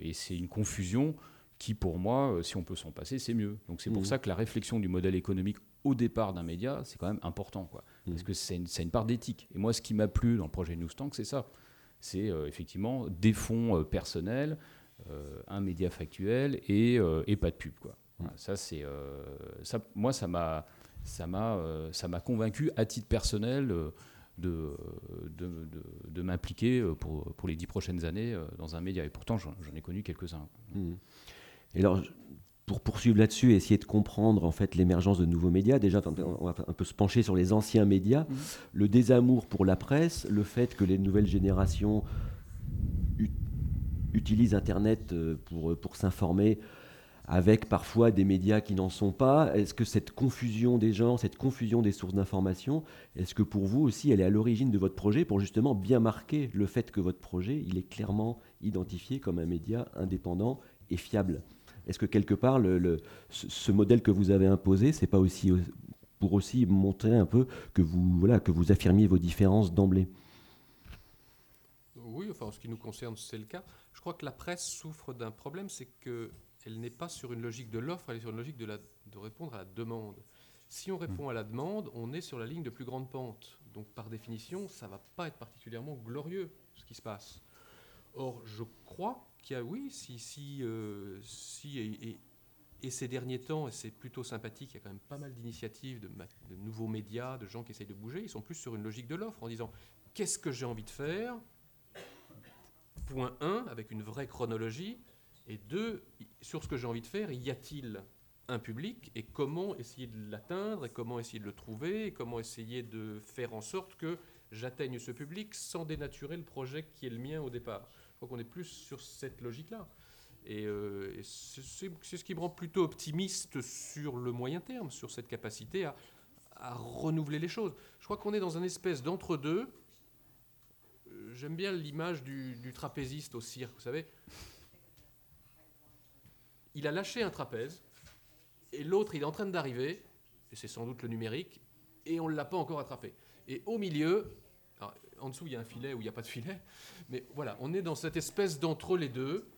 et c'est une confusion qui, pour moi, si on peut s'en passer, c'est mieux. Donc c'est pour mmh. ça que la réflexion du modèle économique au départ d'un média, c'est quand même important, quoi. Mmh. parce que c'est une, une, part d'éthique. Et moi, ce qui m'a plu dans le projet Newstank, c'est ça. C'est effectivement des fonds personnels, un média factuel et, et pas de pub, quoi ça, c'est, euh, ça, moi, ça m'a, ça m'a, euh, ça m'a convaincu à titre personnel euh, de, de, de, m'impliquer pour, pour les dix prochaines années dans un média. Et pourtant, j'en, ai connu quelques-uns. Mmh. Et alors, pour poursuivre là-dessus et essayer de comprendre en fait l'émergence de nouveaux médias, déjà on va un peu se pencher sur les anciens médias, mmh. le désamour pour la presse, le fait que les nouvelles générations utilisent Internet pour, pour s'informer avec parfois des médias qui n'en sont pas. Est-ce que cette confusion des genres, cette confusion des sources d'information, est-ce que pour vous aussi elle est à l'origine de votre projet pour justement bien marquer le fait que votre projet, il est clairement identifié comme un média indépendant et fiable? Est-ce que quelque part le, ce modèle que vous avez imposé, c'est pas aussi pour aussi montrer un peu que vous voilà que vous affirmiez vos différences d'emblée? Oui, enfin en ce qui nous concerne, c'est le cas. Je crois que la presse souffre d'un problème, c'est que elle n'est pas sur une logique de l'offre, elle est sur une logique de, la, de répondre à la demande. Si on répond à la demande, on est sur la ligne de plus grande pente. Donc par définition, ça ne va pas être particulièrement glorieux ce qui se passe. Or, je crois qu'il y a, oui, si, si, euh, si et, et, ces derniers temps, et c'est plutôt sympathique, il y a quand même pas mal d'initiatives, de, de, nouveaux médias, de gens qui essayent de bouger, ils sont plus sur une logique de l'offre en disant qu'est-ce que j'ai envie de faire? Point 1, avec une vraie chronologie, et deux, sur ce que j'ai envie de faire, y a-t-il un public et comment essayer de l'atteindre et comment essayer de le trouver et comment essayer de faire en sorte que j'atteigne ce public sans dénaturer le projet qui est le mien au départ. Je crois qu'on est plus sur cette logique-là. Et, euh, c'est ce qui me rend plutôt optimiste sur le moyen terme, sur cette capacité à, renouveler les choses. Je crois qu'on est dans un espèce d'entre-deux. Euh, j'aime bien l'image du, trapéziste au cirque, vous savez il a lâché un trapèze, et l'autre, il est en train d'arriver, et c'est sans doute le numérique, et on ne l'a pas encore attrapé. Et au milieu, en dessous, il y a un filet ou il n'y a pas de filet, mais voilà, on est dans cette espèce d'entre les deux,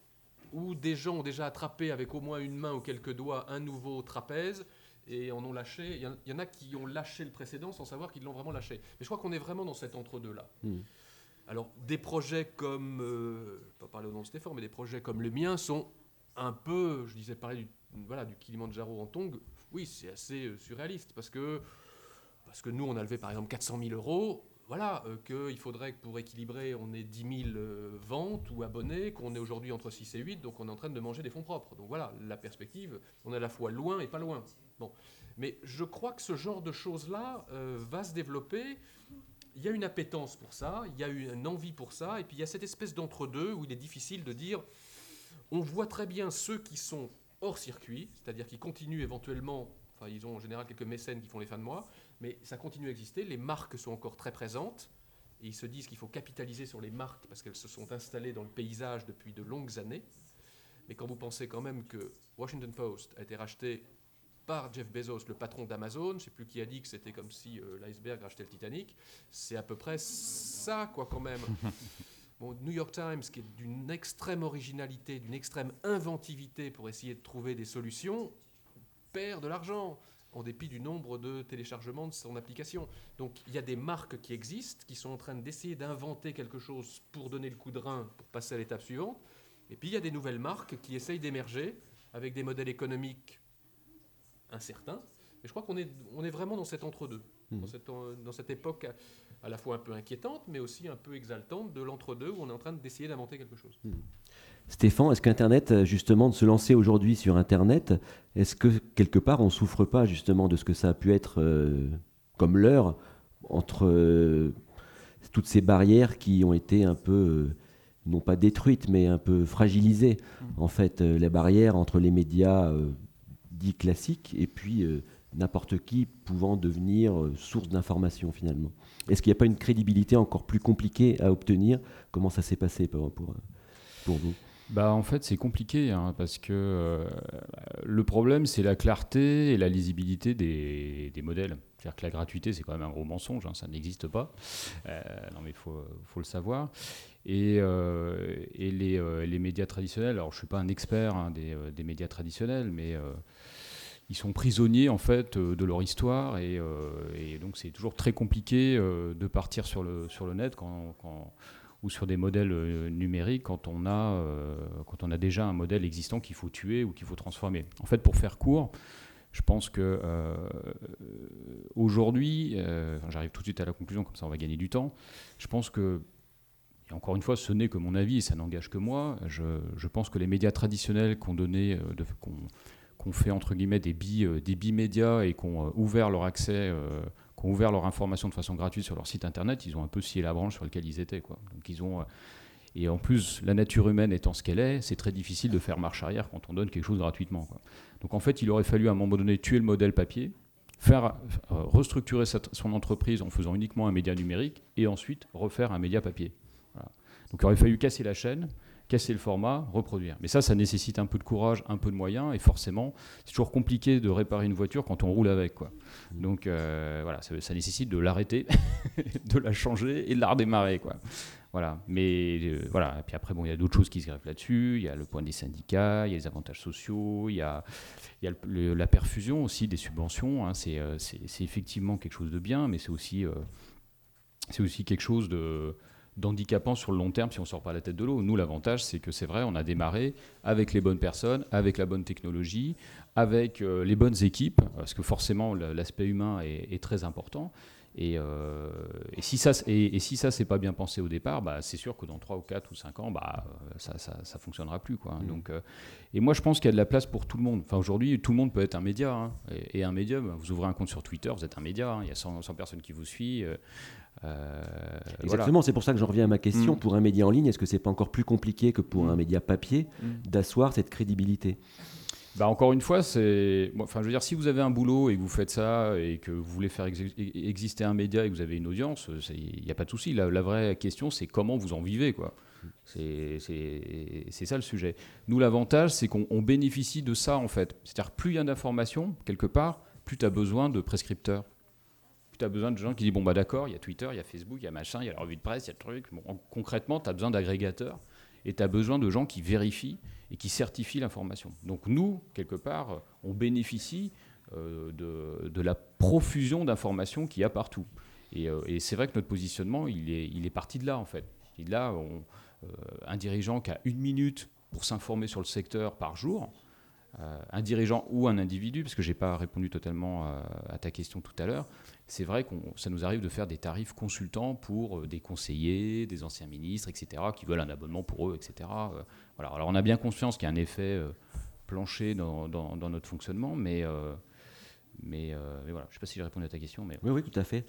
où des gens ont déjà attrapé avec au moins une main ou quelques doigts un nouveau trapèze, et en ont lâché. Il y, en a qui ont lâché le précédent sans savoir qu'ils l'ont vraiment lâché. Mais je crois qu'on est vraiment dans cet entre-deux-là. Hmm. Alors, des projets comme, euh, pas parler au nom de Stéphane, mais des projets comme le mien sont un peu, je disais parler du, voilà, du Kilimanjaro en tong, oui, c'est assez euh, surréaliste parce que, parce que nous, on a levé par exemple 400 000 euros. Voilà, euh, qu'il faudrait que pour équilibrer, on ait 10 000 euh, ventes ou abonnés, qu'on est aujourd'hui entre 6 et 8, donc on est en train de manger des fonds propres. Donc voilà, la perspective, on est à la fois loin et pas loin. Bon. Mais je crois que ce genre de choses-là va se développer. Il y a une appétence pour ça, il y a une envie pour ça, et puis il y a cette espèce d'entre-deux où il est difficile de dire on voit très bien ceux qui sont hors circuit, c'est-à-dire qui continuent éventuellement, enfin ils ont en général quelques mécènes qui font les fins de mois, mais ça continue à exister, les marques sont encore très présentes, et ils se disent qu'il faut capitaliser sur les marques parce qu'elles se sont installées dans le paysage depuis de longues années. Mais quand vous pensez quand même que Washington Post a été racheté par Jeff Bezos, le patron d'Amazon, je ne sais plus qui a dit que c'était comme si euh, l'iceberg rachetait le Titanic, c'est à peu près ça, quoi, quand même. [laughs] New York Times, qui est d'une extrême originalité, d'une extrême inventivité pour essayer de trouver des solutions, perd de l'argent en dépit du nombre de téléchargements de son application. Donc il y a des marques qui existent, qui sont en train d'essayer d'inventer quelque chose pour donner le coup de rein, pour passer à l'étape suivante. Et puis il y a des nouvelles marques qui essayent d'émerger avec des modèles économiques incertains. Et je crois qu'on est, on est vraiment dans cet entre-deux, dans, mmh. cette, dans cette époque à la fois un peu inquiétante, mais aussi un peu exaltante de l'entre-deux où on est en train d'essayer d'inventer quelque chose. Hmm. Stéphane, est-ce qu'Internet, justement, de se lancer aujourd'hui sur Internet, est-ce que quelque part on souffre pas justement de ce que ça a pu être euh, comme l'heure entre euh, toutes ces barrières qui ont été un peu, euh, non pas détruites, mais un peu fragilisées hmm. En fait, les barrières entre les médias dits classiques et puis n'importe qui pouvant devenir source d'information finalement. Est-ce qu'il n'y a pas une crédibilité encore plus compliquée à obtenir? Comment ça s'est passé pour, pour, vous? Bah, en fait, c'est compliqué hein, parce que euh, le problème, c'est la clarté et la lisibilité des, des modèles. C'est-à-dire que la gratuité, c'est quand même un gros mensonge, hein, ça n'existe pas. Euh, non, mais il faut, faut, le savoir. Et, euh, et les, les, médias traditionnels, alors je ne suis pas un expert hein, des, des, médias traditionnels, mais ils sont prisonniers en fait euh, de leur histoire euh, et, donc c'est toujours très compliqué euh, de partir sur le, sur le net ou sur des modèles numériques quand on, a, quand on a déjà un modèle existant qu'il faut tuer ou qu'il faut transformer. En fait, pour faire court, je pense que aujourd'hui, j'arrive tout de suite à la conclusion, comme ça on va gagner du temps, je pense que et encore une fois, ce n'est que mon avis et ça n'engage que moi. Je, je, pense que les médias traditionnels qu'on donnait, de, qu'on fait entre guillemets des billes, euh, des billes médias et qu'on euh, ouvert leur accès, euh, qu'on ouvert leur information de façon gratuite sur leur site internet, ils ont un peu scié la branche sur laquelle ils étaient. Quoi. Donc ils ont et en plus, la nature humaine étant ce qu'elle est, c'est très difficile de faire marche arrière quand on donne quelque chose gratuitement. Donc en fait, il aurait fallu à un moment donné tuer le modèle papier, faire restructurer son entreprise en faisant uniquement un média numérique et ensuite refaire un média papier. Donc il aurait fallu casser la chaîne, casser le format, reproduire. Mais ça, ça nécessite un peu de courage, un peu de moyens, et forcément, c'est toujours compliqué de réparer une voiture quand on roule avec. Quoi. Mmh. Donc euh, voilà, ça, nécessite de l'arrêter, [laughs] de la changer et de la redémarrer. Quoi. Voilà. Mais euh, voilà. Et puis après, bon, il y a d'autres choses qui se greffent là-dessus. Il y a le point des syndicats, il y a les avantages sociaux, il y a, il y a la perfusion aussi des subventions. Hein. Euh, c'est effectivement quelque chose de bien, mais c'est aussi, c'est aussi quelque chose de d'handicapant sur le long terme si on sort pas la tête de l'eau. Nous, l'avantage, c'est que c'est vrai, on a démarré avec les bonnes personnes, avec la bonne technologie, avec euh, les bonnes équipes, parce que forcément, l'aspect humain est, très important. Euh, et, si ça, et, si ça c'est pas bien pensé au départ, bah, c'est sûr que dans 3 ou 4 ou 5 ans, bah, ça, ça, fonctionnera plus. Quoi. Mmh. Donc, euh, et moi, je pense qu'il y a de la place pour tout le monde. Enfin, aujourd'hui, tout le monde peut être un média. Hein. et, un médium, vous ouvrez un compte sur Twitter, vous êtes un média. Hein. il y a 100, 100 personnes qui vous suivent. Euh, Exactement, c'est pour ça que je reviens à ma question. Mm. Pour un média en ligne, est-ce que c'est pas encore plus compliqué que pour un mm. média papier mm. d'asseoir cette crédibilité? Bah encore une fois, c'est. Enfin, je veux dire, si vous avez un boulot et que vous faites ça et que vous voulez faire exister un média et que vous avez une audience, il n'y a pas de souci. La, vraie question, c'est comment vous en vivez, quoi. C'est ça le sujet. Nous, l'avantage, c'est qu'on bénéficie de ça, en fait. C'est-à-dire, plus il y a d'informations, quelque part, plus tu as besoin de prescripteurs tu as besoin de gens qui disent bon bah d'accord, il y a Twitter, il y a Facebook, il y a machin, il y a la revue de presse, il y a le truc. concrètement, tu as besoin d'agrégateurs et tu as besoin de gens qui vérifient et qui certifient l'information. Donc nous, quelque part, on bénéficie de, de, la profusion d'informations qu'il y a partout. Et, et c'est vrai que notre positionnement, il est, il est parti de là, en fait. Et là, un dirigeant qui a une minute pour s'informer sur le secteur par jour, un dirigeant ou un individu, parce que je n'ai pas répondu totalement à ta question tout à l'heure, c'est vrai que ça nous arrive de faire des tarifs consultants pour euh, des conseillers, des anciens ministres, etc., qui veulent un abonnement pour eux, etc. Euh, voilà. Alors on a bien conscience qu'il y a un effet euh, plancher dans, notre fonctionnement, mais, mais, voilà. Je ne sais pas si j'ai répondu à ta question. Mais... Oui, oui, tout à fait.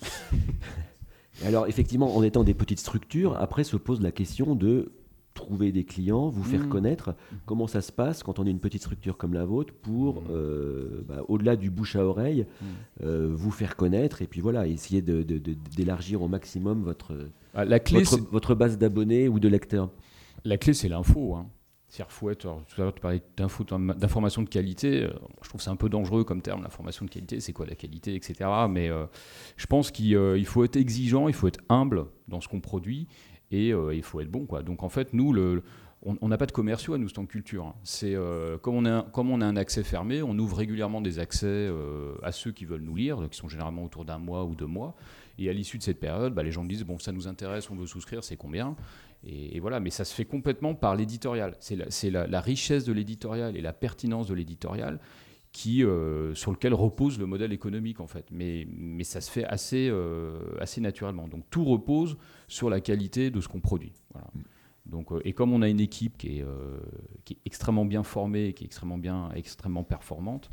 [laughs] Alors effectivement, en étant des petites structures, après se pose la question de trouver des clients, vous faire mmh. connaître. Comment ça se passe quand on est une petite structure comme la vôtre pour, mmh. euh, bah, au-delà du bouche à oreille, euh, vous faire connaître et puis voilà, essayer d'élargir de, au maximum votre, ah, la clé, votre, base d'abonnés ou de lecteurs La clé, c'est l'info. Hein. C'est-à-dire, faut être, tout à l'heure, tu parlais d'information de qualité. Euh, je trouve c'est un peu dangereux comme terme, l'information de qualité. C'est quoi la qualité, etc. Mais je pense qu'il faut être exigeant, il faut être humble dans ce qu'on produit et euh, il faut être bon. Quoi. Donc en fait, nous, on n'a pas de commerciaux à nous, Stand Culture. Hein. C'est euh, comme, on a, comme on a un accès fermé, on ouvre régulièrement des accès euh, à ceux qui veulent nous lire, qui sont généralement autour d'un mois ou deux mois. Et à l'issue de cette période, bah, les gens me disent bon, ça nous intéresse, on veut souscrire, c'est combien? Et, voilà, mais ça se fait complètement par l'éditorial. C'est la, richesse de l'éditorial et la pertinence de l'éditorial qui, sur lequel repose le modèle économique en fait. Mais, mais ça se fait assez, assez naturellement. Donc tout repose sur la qualité de ce qu'on produit. Donc, euh, et comme on a une équipe qui est, euh, qui est extrêmement bien formée, qui est extrêmement bien, extrêmement performante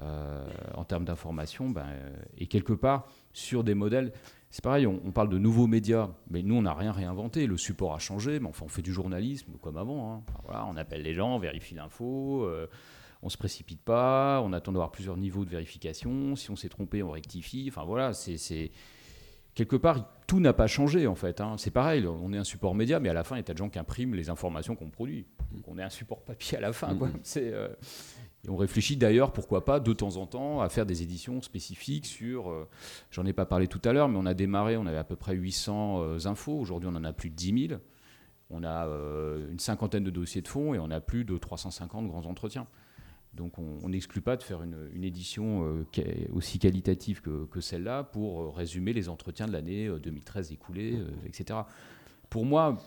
euh, en termes d'information, ben, et quelque part sur des modèles, c'est pareil, on, parle de nouveaux médias, mais nous on n'a rien réinventé. Le support a changé, mais enfin on fait du journalisme comme avant. Hein. voilà, on appelle les gens, on vérifie l'info. On se précipite pas, on attend d'avoir plusieurs niveaux de vérification. Si on s'est trompé, on rectifie. Enfin voilà, c'est quelque part, tout n'a pas changé en fait. Hein. C'est pareil, on est un support média, mais à la fin, il y a tas de gens qui impriment les informations qu'on produit. Donc on est un support papier à la fin. Quoi. Mm-hmm. Euh, et on réfléchit d'ailleurs, pourquoi pas, de temps en temps, à faire des éditions spécifiques sur. Euh, j'en ai pas parlé tout à l'heure, mais on a démarré, on avait à peu près 800 euh, infos. Aujourd'hui, on en a plus de 10 000. On a une cinquantaine de dossiers de fonds et on a plus de 350 grands entretiens. Donc on n'exclut pas de faire une, édition euh, aussi qualitative que, celle-là pour euh, résumer les entretiens de l'année 2013 euh, écoulée, etc. Pour moi,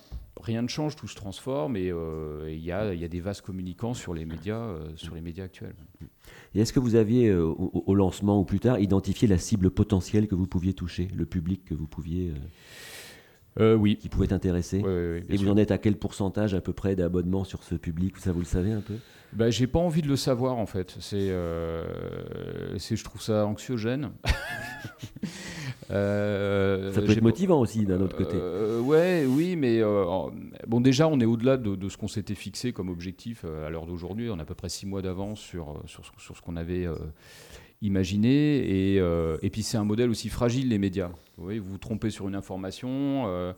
rien ne change, tout se transforme et il y, a, des vases communicants sur les médias, sur les médias actuels. Et est-ce que vous aviez, au, lancement ou plus tard, identifié la cible potentielle que vous pouviez toucher, le public que vous pouviez... oui. Qui pouvait intéresser. et vous en êtes à quel pourcentage à peu près d'abonnements sur ce public? Ça, vous le savez un peu? Bah, J'ai pas envie de le savoir en fait. C'est, euh, je trouve ça anxiogène. [laughs] euh, ça peut être motivant aussi d'un autre côté. Euh, ouais, oui, mais euh, bon, déjà on est au-delà de, de, ce qu'on s'était fixé comme objectif euh, à l'heure d'aujourd'hui. On a à peu près six mois d'avance sur, sur, sur, ce qu'on avait imaginé. Et, et puis c'est un modèle aussi fragile les médias. Vous, vous vous trompez sur une information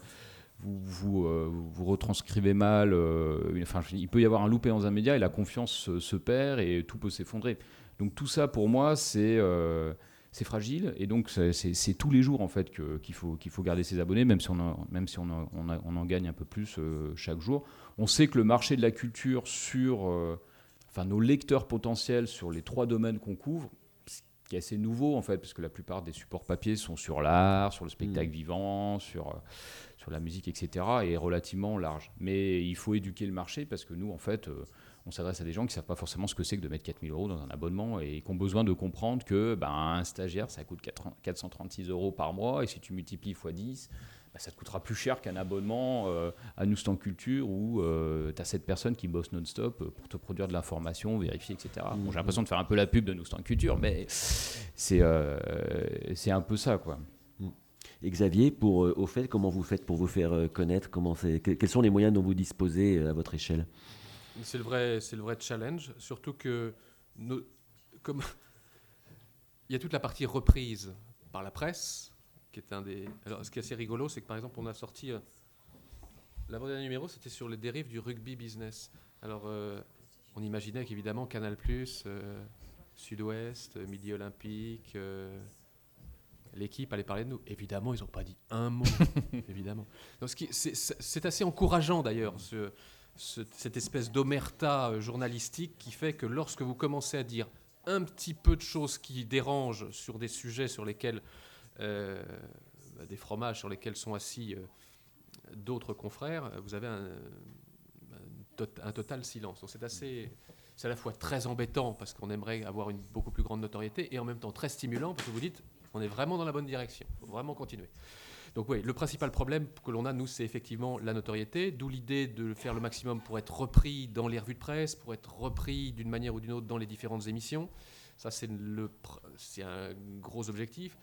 vous, euh, vous, retranscrivez mal. Euh, enfin, il peut y avoir un loupé dans un média et la confiance se, perd et tout peut s'effondrer. Donc tout ça, pour moi, c'est euh, c'est fragile et donc c'est tous les jours en fait qu'il faut, qu'il faut garder ses abonnés, même si on même si on, on, en gagne un peu plus chaque jour. On sait que le marché de la culture sur enfin, nos lecteurs potentiels sur les trois domaines qu'on couvre, qui est assez nouveau en fait, parce que la plupart des supports papier sont sur l'art, sur le spectacle mmh. vivant, sur sur la musique, etc., est relativement large. Mais il faut éduquer le marché parce que nous, en fait, euh, on s'adresse à des gens qui ne savent pas forcément ce que c'est que de mettre 4000 euros dans un abonnement et qui ont besoin de comprendre que ben, un stagiaire, ça coûte 436 euros par mois et si tu multiplies x 10, ben, ça te coûtera plus cher qu'un abonnement euh, à Nous Culture où euh, tu as cette personne qui bosse non-stop pour te produire de l'information, vérifier, etc. Bon, j'ai l'impression de faire un peu la pub de Nous Culture, mais c'est c'est un peu ça, quoi. Et Xavier, pour, euh, au fait, comment vous faites pour vous faire euh, connaître? Comment Quels sont les moyens dont vous disposez euh, à votre échelle? C'est le, vrai, le vrai challenge, surtout que comme [laughs] il y a toute la partie reprise par la presse, qui est un des... Alors, ce qui est assez rigolo, c'est que par exemple, on a sorti... L'avant-dernier numéro, c'était sur les dérives du rugby business. Alors, on imaginait qu'évidemment, Canal+, Sud-Ouest, Midi Olympique l'équipe allait parler de nous. Évidemment, ils n'ont pas dit un mot. [laughs] évidemment. C'est assez encourageant d'ailleurs, ce, cette espèce d'omerta euh, journalistique qui fait que lorsque vous commencez à dire un petit peu de choses qui dérangent sur des sujets sur lesquels, euh, des fromages sur lesquels sont assis euh, d'autres confrères, vous avez un, un, total silence. Donc c'est assez, c'est à la fois très embêtant parce qu'on aimerait avoir une beaucoup plus grande notoriété et en même temps très stimulant parce que vous dites, on est vraiment dans la bonne direction, faut vraiment continuer. Donc oui, le principal problème que l'on a, nous, c'est effectivement la notoriété, d'où l'idée de faire le maximum pour être repris dans les revues de presse, pour être repris d'une manière ou d'une autre dans les différentes émissions. Ça, c'est un gros objectif.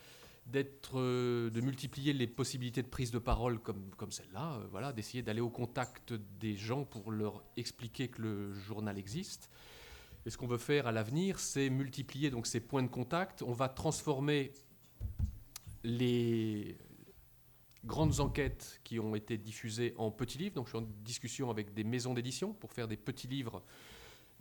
D'être, euh, de multiplier les possibilités de prise de parole comme, comme celle-là, euh, voilà, d'essayer d'aller au contact des gens pour leur expliquer que le journal existe. Et ce qu'on veut faire à l'avenir, c'est multiplier donc ces points de contact. On va transformer les, grandes enquêtes qui ont été diffusées en petits livres. Donc je suis en discussion avec des maisons d'édition pour faire des petits livres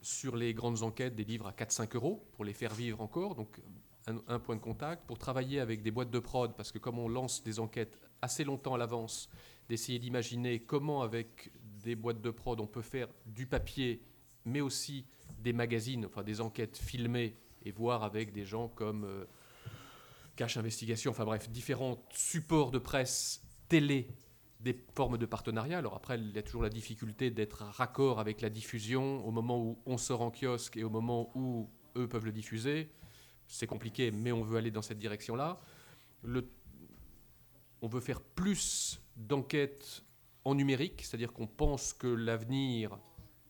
sur les grandes enquêtes, des livres à 4-5 euros, pour les faire vivre encore. Donc un, point de contact, pour travailler avec des boîtes de prod, parce que comme on lance des enquêtes assez longtemps à l'avance, d'essayer d'imaginer comment avec des boîtes de prod on peut faire du papier, mais aussi des magazines, enfin des enquêtes filmées, et voir avec des gens comme... Euh, cache investigation, enfin bref, différents supports de presse, télé, des formes de partenariat. Alors après, il y a toujours la difficulté d'être raccord avec la diffusion au moment où on sort en kiosque et au moment où eux peuvent le diffuser. C'est compliqué, mais on veut aller dans cette direction-là. on veut faire plus d'enquêtes en numérique, c'est-à-dire qu'on pense que l'avenir,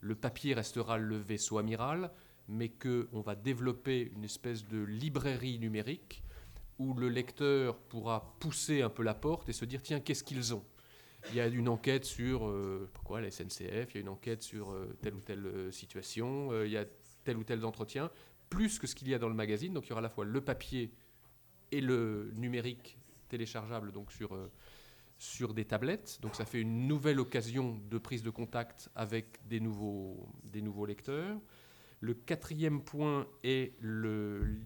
le papier restera le vaisseau amiral, mais qu'on va développer une espèce de librairie numérique où le lecteur pourra pousser un peu la porte et se dire tiens, qu'est-ce qu'ils ont? Il y a une enquête sur euh, pourquoi la SNCF, il y a une enquête sur euh, telle ou telle euh, situation, il y a tel ou tel entretien, plus que ce qu'il y a dans le magazine. Donc il y aura à la fois le papier et le numérique téléchargeable donc sur, sur des tablettes. Donc ça fait une nouvelle occasion de prise de contact avec des nouveaux, des nouveaux lecteurs. Le quatrième point est le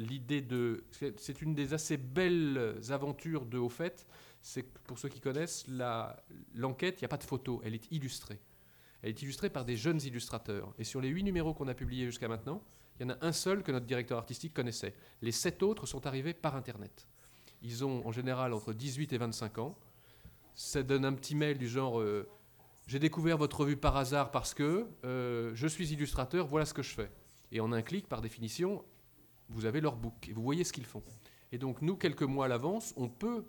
l'idée de. C'est une des assez belles aventures de Au fait. C'est pour ceux qui connaissent, l'enquête, il n'y a pas de photo, elle est illustrée. Elle est illustrée par des jeunes illustrateurs. Et sur les huit numéros qu'on a publiés jusqu'à maintenant, il y en a un seul que notre directeur artistique connaissait. Les sept autres sont arrivés par Internet. Ils ont en général entre 18 et 25 ans. Ça donne un petit mail du genre euh, J'ai découvert votre revue par hasard parce que euh, je suis illustrateur, voilà ce que je fais. Et en un clic, par définition, vous avez leur book et vous voyez ce qu'ils font. Et donc nous, quelques mois à l'avance, on peut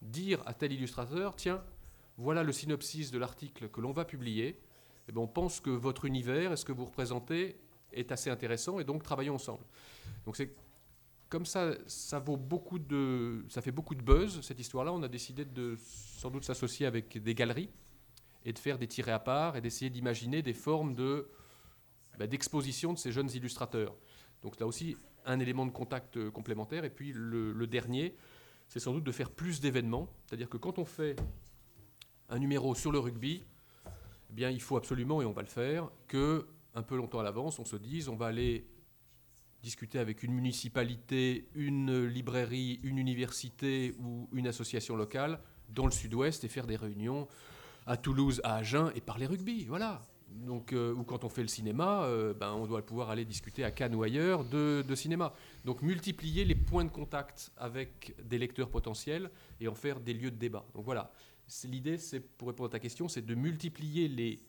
dire à tel illustrateur, tiens, voilà le synopsis de l'article que l'on va publier. Eh bien, on pense que votre univers et ce que vous représentez est assez intéressant et donc travaillons ensemble. Donc c'est comme ça, ça vaut beaucoup de, ça fait beaucoup de buzz cette histoire-là. On a décidé de sans doute s'associer avec des galeries et de faire des tirés à part et d'essayer d'imaginer des formes de bah, d'exposition de ces jeunes illustrateurs. Donc là aussi, un élément de contact euh, complémentaire. Et puis le, dernier, c'est sans doute de faire plus d'événements. C'est-à-dire que quand on fait un numéro sur le rugby, eh bien, il faut absolument, et on va le faire, que un peu longtemps à l'avance, on se dise, on va aller discuter avec une municipalité, une librairie, une université ou une association locale dans le sud-ouest et faire des réunions à Toulouse, à Agen et parler rugby. Voilà. Donc, euh, ou quand on fait le cinéma, euh, ben, on doit pouvoir aller discuter à Cannes ou ailleurs de, cinéma. Donc multiplier les points de contact avec des lecteurs potentiels et en faire des lieux de débat. Donc voilà, l'idée, c'est pour répondre à ta question, c'est de multiplier les,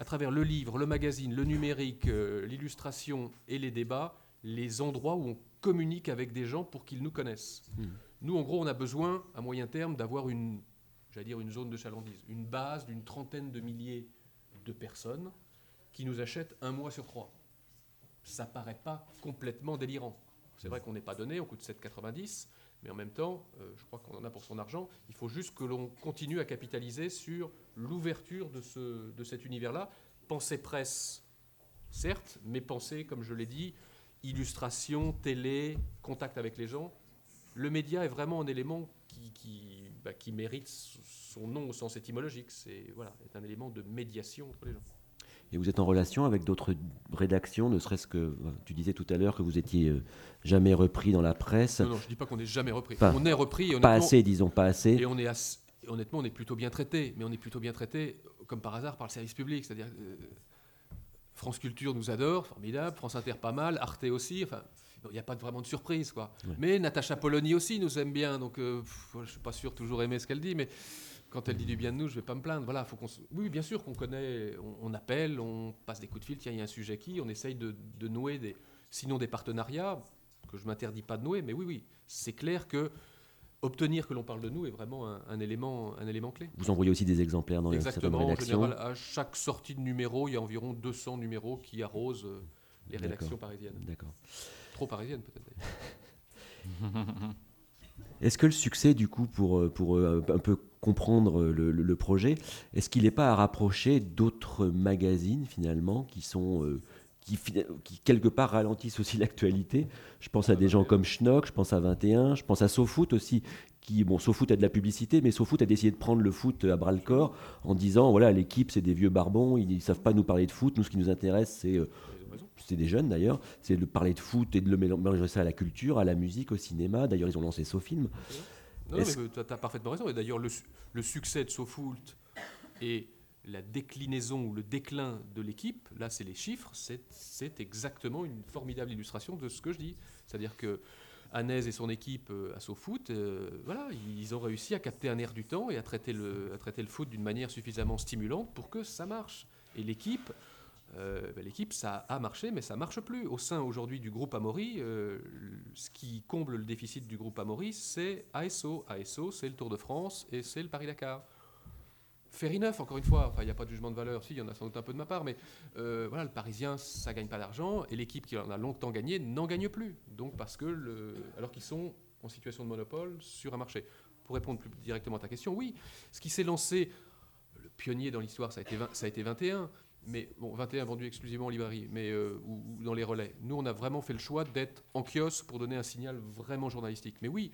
à travers le livre, le magazine, le numérique, euh, l'illustration et les débats, les endroits où on communique avec des gens pour qu'ils nous connaissent. Hmm. Nous, en gros, on a besoin, à moyen terme, d'avoir une, j'allais dire, une zone de chalandise, une base d'une trentaine de milliers de personnes qui nous achètent un mois sur trois. Ça paraît pas complètement délirant. C'est vrai qu'on n'est pas donné, on coûte 7,90, mais en même temps, euh, je crois qu'on en a pour son argent. Il faut juste que l'on continue à capitaliser sur l'ouverture de, ce, de cet univers-là. Pensée presse, certes, mais pensée, comme je l'ai dit, illustration, télé, contact avec les gens. Le média est vraiment un élément qui, qui, bah, qui mérite son nom au sens étymologique. C'est voilà, est un élément de médiation entre les gens. Et vous êtes en relation avec d'autres rédactions, ne serait-ce que tu disais tout à l'heure que vous étiez euh, jamais repris dans la presse. Non, non je dis pas qu'on n'est jamais repris. on est repris. pas assez, disons, pas assez. Et on est honnêtement, on est plutôt bien traité, mais on est plutôt bien traité, comme par hasard, par le service public. C'est-à-dire, euh, France Culture nous adore, formidable. France Inter pas mal, Arte aussi. Enfin, il n'y a pas vraiment de surprise, quoi. Ouais. Mais Natacha Polony aussi nous aime bien, donc euh, pff, je suis pas sûr toujours aimer ce qu'elle dit, mais quand elle dit du bien de nous, je vais pas me plaindre. Voilà, faut qu'on. se- Oui, bien sûr qu'on connaît, on, on appelle, on passe des coups de fil. Tiens, il y a un sujet qui, on essaye de, de nouer des, sinon des partenariats que je m'interdis pas de nouer, mais oui, oui, c'est clair que obtenir que l'on parle de nous est vraiment un, un élément, un élément clé. Vous envoyez aussi des exemplaires dans les certaines Exactement. En rédactions. général, à chaque sortie de numéro, il y a environ 200 numéros qui arrosent euh, les rédactions parisiennes. D'accord. Trop parisiennes peut-être. [laughs] Est-ce que le succès, du coup, pour, euh, pour euh, un peu comprendre euh, le, projet, est-ce qu'il n'est pas à rapprocher d'autres magazines, finalement, qui sont... euh, qui, quelque part ralentissent aussi [laughs] l'actualité? Je pense à des gens comme Schnock, je pense à 21, je pense à SoFoot aussi, qui, bon, SoFoot a de la publicité, mais SoFoot a décidé de prendre le foot à bras le corps en disant, voilà, l'équipe, c'est des vieux barbons, ils ne savent pas nous parler de foot, nous, ce qui nous intéresse, c'est euh, c'est des jeunes d'ailleurs, c'est de parler de foot et de le mélan- mélanger ça à la culture, à la musique, au cinéma. D'ailleurs, ils ont lancé SoFilm. Non, mais tu as, parfaitement raison. Et d'ailleurs, le, su- le succès de SoFoult et la déclinaison ou le déclin de l'équipe, là, c'est les chiffres, c'est- exactement une formidable illustration de ce que je dis. C'est-à-dire que Hanez et son équipe euh, à SoFoot, euh, voilà, ils ont réussi à capter un air du temps et à traiter le, à traiter le foot d'une manière suffisamment stimulante pour que ça marche. Et l'équipe, euh, ben, l'équipe, ça a marché, mais ça marche plus. Au sein aujourd'hui du groupe Amaury, euh, ce qui comble le déficit du groupe Amaury, c'est ASO. ASO, c'est le Tour de France et c'est le Paris-Dakar. Fair enough, encore une fois, enfin, il n'y a pas de jugement de valeur, si, il y en a sans doute un peu de ma part, mais euh, voilà, le Parisien, ça gagne pas d'argent, et l'équipe qui en a longtemps gagné n'en gagne plus. Donc, parce que, alors qu'ils sont en situation de monopole sur un marché. Pour répondre plus directement à ta question, oui, ce qui s'est lancé, le pionnier dans l'histoire, ça, a été 20 ça a été 21, mais bon, 21 vendu exclusivement en librairie, mais euh, ou, ou dans les relais. Nous, on a vraiment fait le choix d'être en kiosque pour donner un signal vraiment journalistique. Mais oui,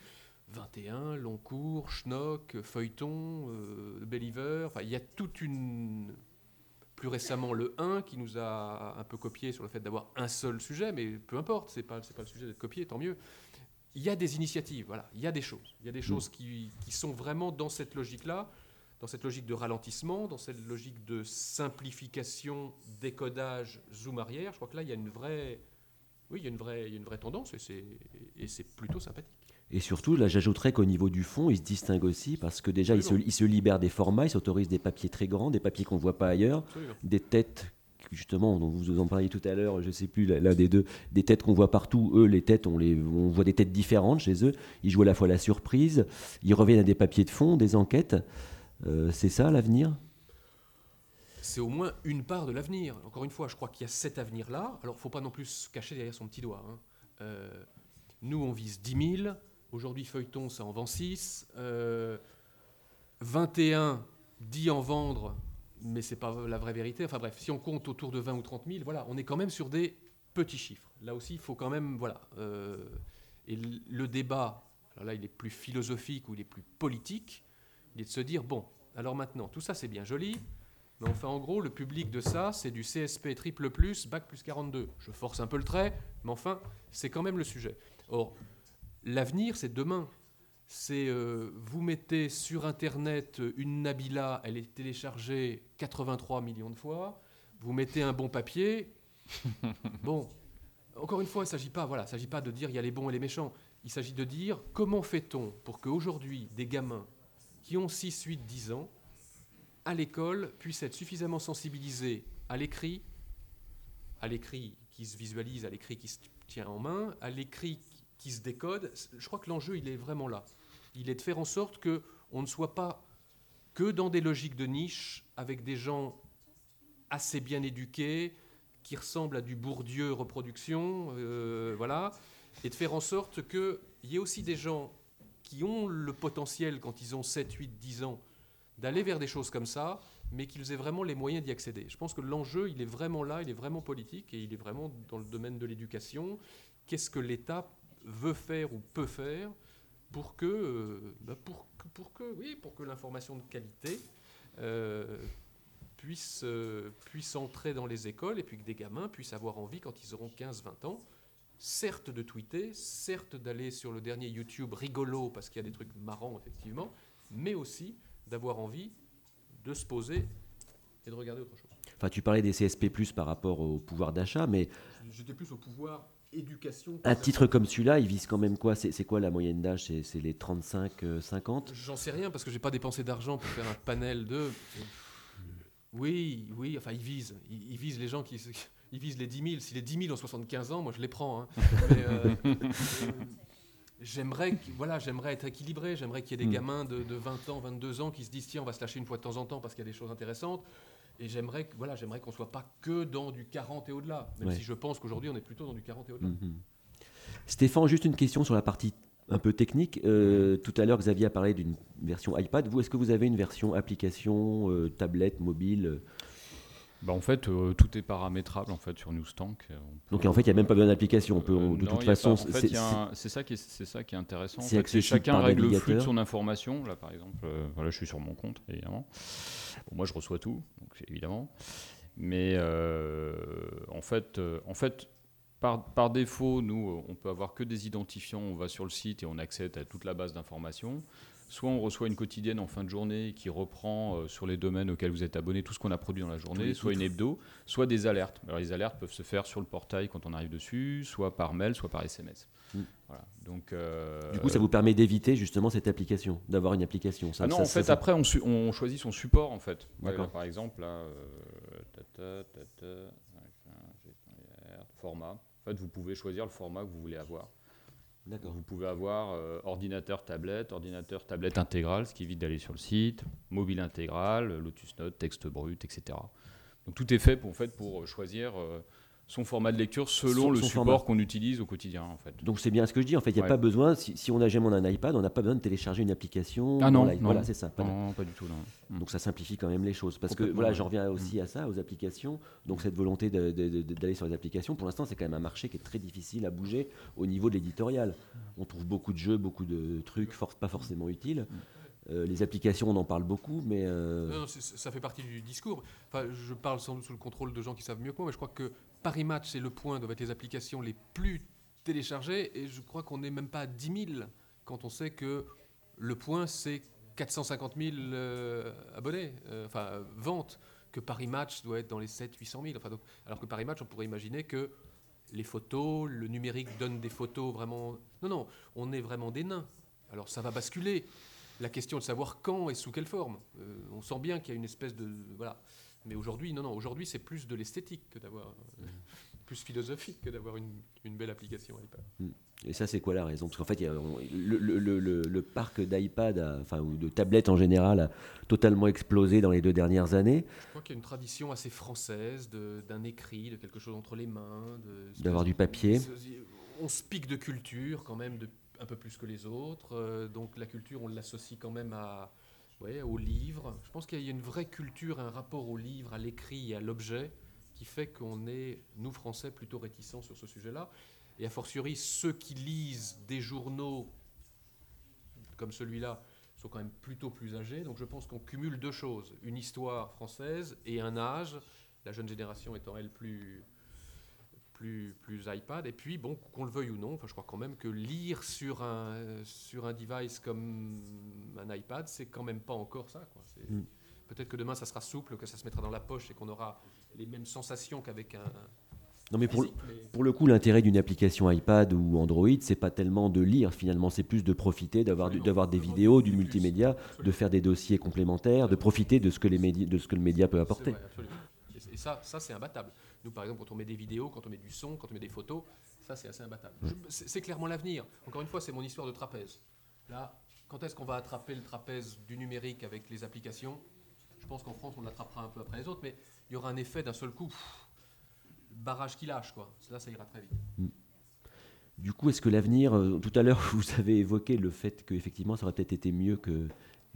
21, long cours, schnock, feuilleton, euh, enfin, il y a toute une. Plus récemment, le 1 qui nous a un peu copié sur le fait d'avoir un seul sujet, mais peu importe, c'est pas, pas le sujet d'être copié, tant mieux. Il y a des initiatives, voilà, il y a des choses. Il y a des choses qui, qui sont vraiment dans cette logique-là, dans cette logique de ralentissement, dans cette logique de simplification, décodage, zoom arrière. Je crois que là, il y a une vraie. Oui, il y a une vraie, il y a une vraie tendance et c'est, plutôt sympathique. Et surtout, là, j'ajouterais qu'au niveau du fond, ils se distinguent aussi parce que déjà, ils se, ils se libèrent des formats, ils s'autorisent des papiers très grands, des papiers qu'on ne voit pas ailleurs, Absolument. des têtes, justement, dont vous en parliez tout à l'heure, je ne sais plus, l'un des deux, des têtes qu'on voit partout. Eux, les têtes, on, les, on voit des têtes différentes chez eux. Ils jouent à la fois la surprise, ils reviennent à des papiers de fond, des enquêtes. Euh, c'est ça l'avenir? C'est au moins une part de l'avenir. Encore une fois, je crois qu'il y a cet avenir-là. Alors, il ne faut pas non plus se cacher derrière son petit doigt. hein. Euh, nous, on vise 10 000. Aujourd'hui, Feuilleton, ça en vend 6. Euh, 21 dit en vendre, mais ce n'est pas la vraie vérité. Enfin bref, si on compte autour de 20 ou 30 000, voilà, on est quand même sur des petits chiffres. Là aussi, il faut quand même... Voilà. euh, et le- débat, alors là, il est plus philosophique ou il est plus politique. Il est de se dire, bon, alors maintenant, tout ça, c'est bien joli. Mais enfin, en gros, le public de ça, c'est du CSP triple plus, bac plus 42. Je force un peu le trait, mais enfin, c'est quand même le sujet. Or, l'avenir, c'est demain. C'est euh, vous mettez sur Internet une Nabila, elle est téléchargée 83 millions de fois. Vous mettez un bon papier. [laughs] bon, encore une fois, il ne s'agit pas, voilà, il s'agit pas de dire il y a les bons et les méchants. Il s'agit de dire comment fait-on pour qu'aujourd'hui des gamins qui ont 6, 8, 10 ans à l'école puissent être suffisamment sensibilisés à l'écrit, à l'écrit qui se visualise, à l'écrit qui se tient en main, à l'écrit qui- se décode. Je crois que l'enjeu, il est vraiment là. Il est de faire en sorte que on ne soit pas que dans des logiques de niche avec des gens assez bien éduqués qui ressemblent à du Bourdieu reproduction, euh, voilà, et de faire en sorte qu'il y ait aussi des gens qui ont le potentiel quand ils ont 7, 8, 10 ans d'aller vers des choses comme ça, mais qu'ils aient vraiment les moyens d'y accéder. Je pense que l'enjeu, il est vraiment là, il est vraiment politique et il est vraiment dans le domaine de l'éducation. Qu'est-ce que l'État veut faire ou peut faire pour que, euh, bah, pour, pour que, oui, pour que l'information de qualité euh, puisse, euh, puisse entrer dans les écoles et puis que des gamins puissent avoir envie, quand ils auront 15-20 ans, certes de tweeter, certes d'aller sur le dernier YouTube rigolo parce qu'il y a des trucs marrants effectivement, mais aussi d'avoir envie de se poser et de regarder autre chose. Enfin, tu parlais des CSP+, par rapport au pouvoir d'achat, mais J'étais plus au pouvoir éducation. un titre comme celui-là, il vise quand même quoi? C'est quoi la moyenne d'âge? C'est les 35-50 J'en sais rien parce que j'ai pas dépensé d'argent pour faire un panel de. Oui, oui, enfin ils visent, ils, ils visent les gens qui, ils visent les 10 000. Si les 10 000 ont 75 ans, moi je les prends. hein. [laughs] Mais, euh, euh, j'aimerais, voilà, j'aimerais être équilibré. J'aimerais qu'il y ait des Mm. gamins de, de 20 ans, 22 ans qui se disent tiens, on va se lâcher une fois de temps en temps parce qu'il y a des choses intéressantes. Et j'aimerais, voilà, j'aimerais qu'on soit pas que dans du 40 et au-delà. Même Ouais. si je pense qu'aujourd'hui on est plutôt dans du 40 et au-delà. Mhm. Stéphane, juste une question sur la partie un peu technique. Euh, tout à l'heure, Xavier a parlé d'une version iPad. Vous, est-ce que vous avez une version application, euh, tablette, mobile Bah, en fait, euh, tout est paramétrable en fait sur Newstank. On Donc en fait, il n'y a même pas besoin d'application. On peut, on- de non, toute façon, pas- en fait, c'est- ça qui est, c'est ça qui est intéressant. en fait, chacun règle le flux de son information. Là, par exemple, euh, voilà, je suis sur mon compte, évidemment. Bon, moi, je reçois tout, donc, évidemment. Mais euh, en fait, euh, en fait, par, par défaut, nous, on peut avoir que des identifiants. On va sur le site et on accède à toute la base d'informations. Soit on reçoit une quotidienne en fin de journée qui reprend euh, sur les domaines auxquels vous êtes abonné tout ce qu'on a produit dans la journée, soit une hebdo, soit des alertes. Alors les alertes peuvent se faire sur le portail quand on arrive dessus, soit par mail, soit par SMS. Mm. Voilà. Donc, euh, Du coup, ça vous permet d'éviter justement cette application, d'avoir une application. Ça, ah non, ça- en fait, ça- après, on, choisit son support, en fait. Ouais, D'accord. là, par exemple, là, euh, tata, tata, format. En fait, vous pouvez choisir le format que vous voulez avoir. Vous pouvez avoir euh, ordinateur, tablette, ordinateur, tablette intégral, ce qui évite d'aller sur le site, mobile intégral, Lotus Note, texte brut, etc. Donc tout est fait pour, en pour choisir euh, son format de lecture selon Son- le son support format. qu'on utilise au quotidien, en fait. Donc c'est bien ce que je dis. En fait, il n'y a Ouais. pas besoin. Si, si on a jamais un iPad, on n'a pas besoin de télécharger une application. Ah non, non. Voilà, c'est ça. pas de- Non, pas du tout, non. Donc ça simplifie quand même les choses. Parce que voilà, ouais. j'en reviens aussi à ça, aux applications. Donc cette volonté de- de- de- d'aller sur les applications, pour l'instant, c'est quand même un marché qui est très difficile à bouger au niveau de l'éditorial. On trouve beaucoup de jeux, beaucoup de trucs, for- pas forcément utiles. Euh, les applications, on en parle beaucoup, mais euh, Non, non, ça fait partie du discours. Enfin, je parle sans doute sous le contrôle de gens qui savent mieux que moi, mais je crois que Paris Match et Le Point doivent être les applications les plus téléchargées, et je crois qu'on n'est même pas à 10 000 quand on sait que Le Point, c'est 450 000 euh, abonnés, euh, enfin ventes, que Paris Match doit être dans les 7 800 000. Enfin, alors que Paris Match, on pourrait imaginer que les photos, le numérique donne des photos vraiment... Non, non, on est vraiment des nains. Alors ça va basculer. La question de savoir quand et sous quelle forme. Euh, on sent bien qu'il y a une espèce de... Voilà. Mais aujourd'hui, non, non, aujourd'hui c'est plus de l'esthétique que d'avoir... euh, plus philosophique que d'avoir une, une belle application iPad. et ça, c'est quoi la raison? Parce qu'en fait, il y a- on- le, le- le- le- le parc d'iPad, a- enfin ou de tablettes en général, a totalement explosé dans les deux dernières années. Je crois qu'il y a une tradition assez française d'un écrit, de quelque chose entre les mains. D'avoir du papier. On se pique de culture quand même de, un peu plus que les autres. euh, donc la culture, on l'associe quand même à, ouais, au livre. Je pense qu'il y a une vraie culture, un rapport au livre, à l'écrit et à l'objet qui fait qu'on est, nous Français, plutôt réticents sur ce sujet-là. Et a fortiori, ceux qui lisent des journaux comme celui-là sont quand même plutôt plus âgés. Donc je pense qu'on cumule deux choses, une histoire française et un âge, la jeune génération étant elle plus, plus, plus iPad. Et puis, bon, qu'on le veuille ou non, enfin, je crois quand même que lire sur un, sur un device comme un iPad, c'est quand même pas encore ça. quoi. Mm. Peut-être que demain, ça sera souple, que ça se mettra dans la poche et qu'on aura les mêmes sensations qu'avec un Non, mais pour, mais- Pour le coup, l'intérêt d'une application iPad ou Android, c'est pas tellement de lire finalement, c'est plus de profiter, d'avoir d'avoir des vidéos, du multimédia, de faire des dossiers complémentaires, de profiter de ce que, les de ce que le média peut apporter. Vrai, et ça, ça c'est imbattable. Nous, par exemple, quand on met des vidéos, quand on met du son, quand on met des photos, ça, c'est assez imbattable. C'est clairement l'avenir. Encore une fois, c'est mon histoire de trapèze. Là, quand est-ce qu'on va attraper le trapèze du numérique avec les applications? Je pense qu'en France, on l'attrapera un peu après les autres, mais il y aura un effet d'un seul coup. pff, barrage qui lâche, quoi. Là, ça ira très vite. Du coup, est-ce que l'avenir, euh, tout à l'heure, [laughs] vous avez évoqué le fait qu'effectivement, ça aurait peut-être été mieux que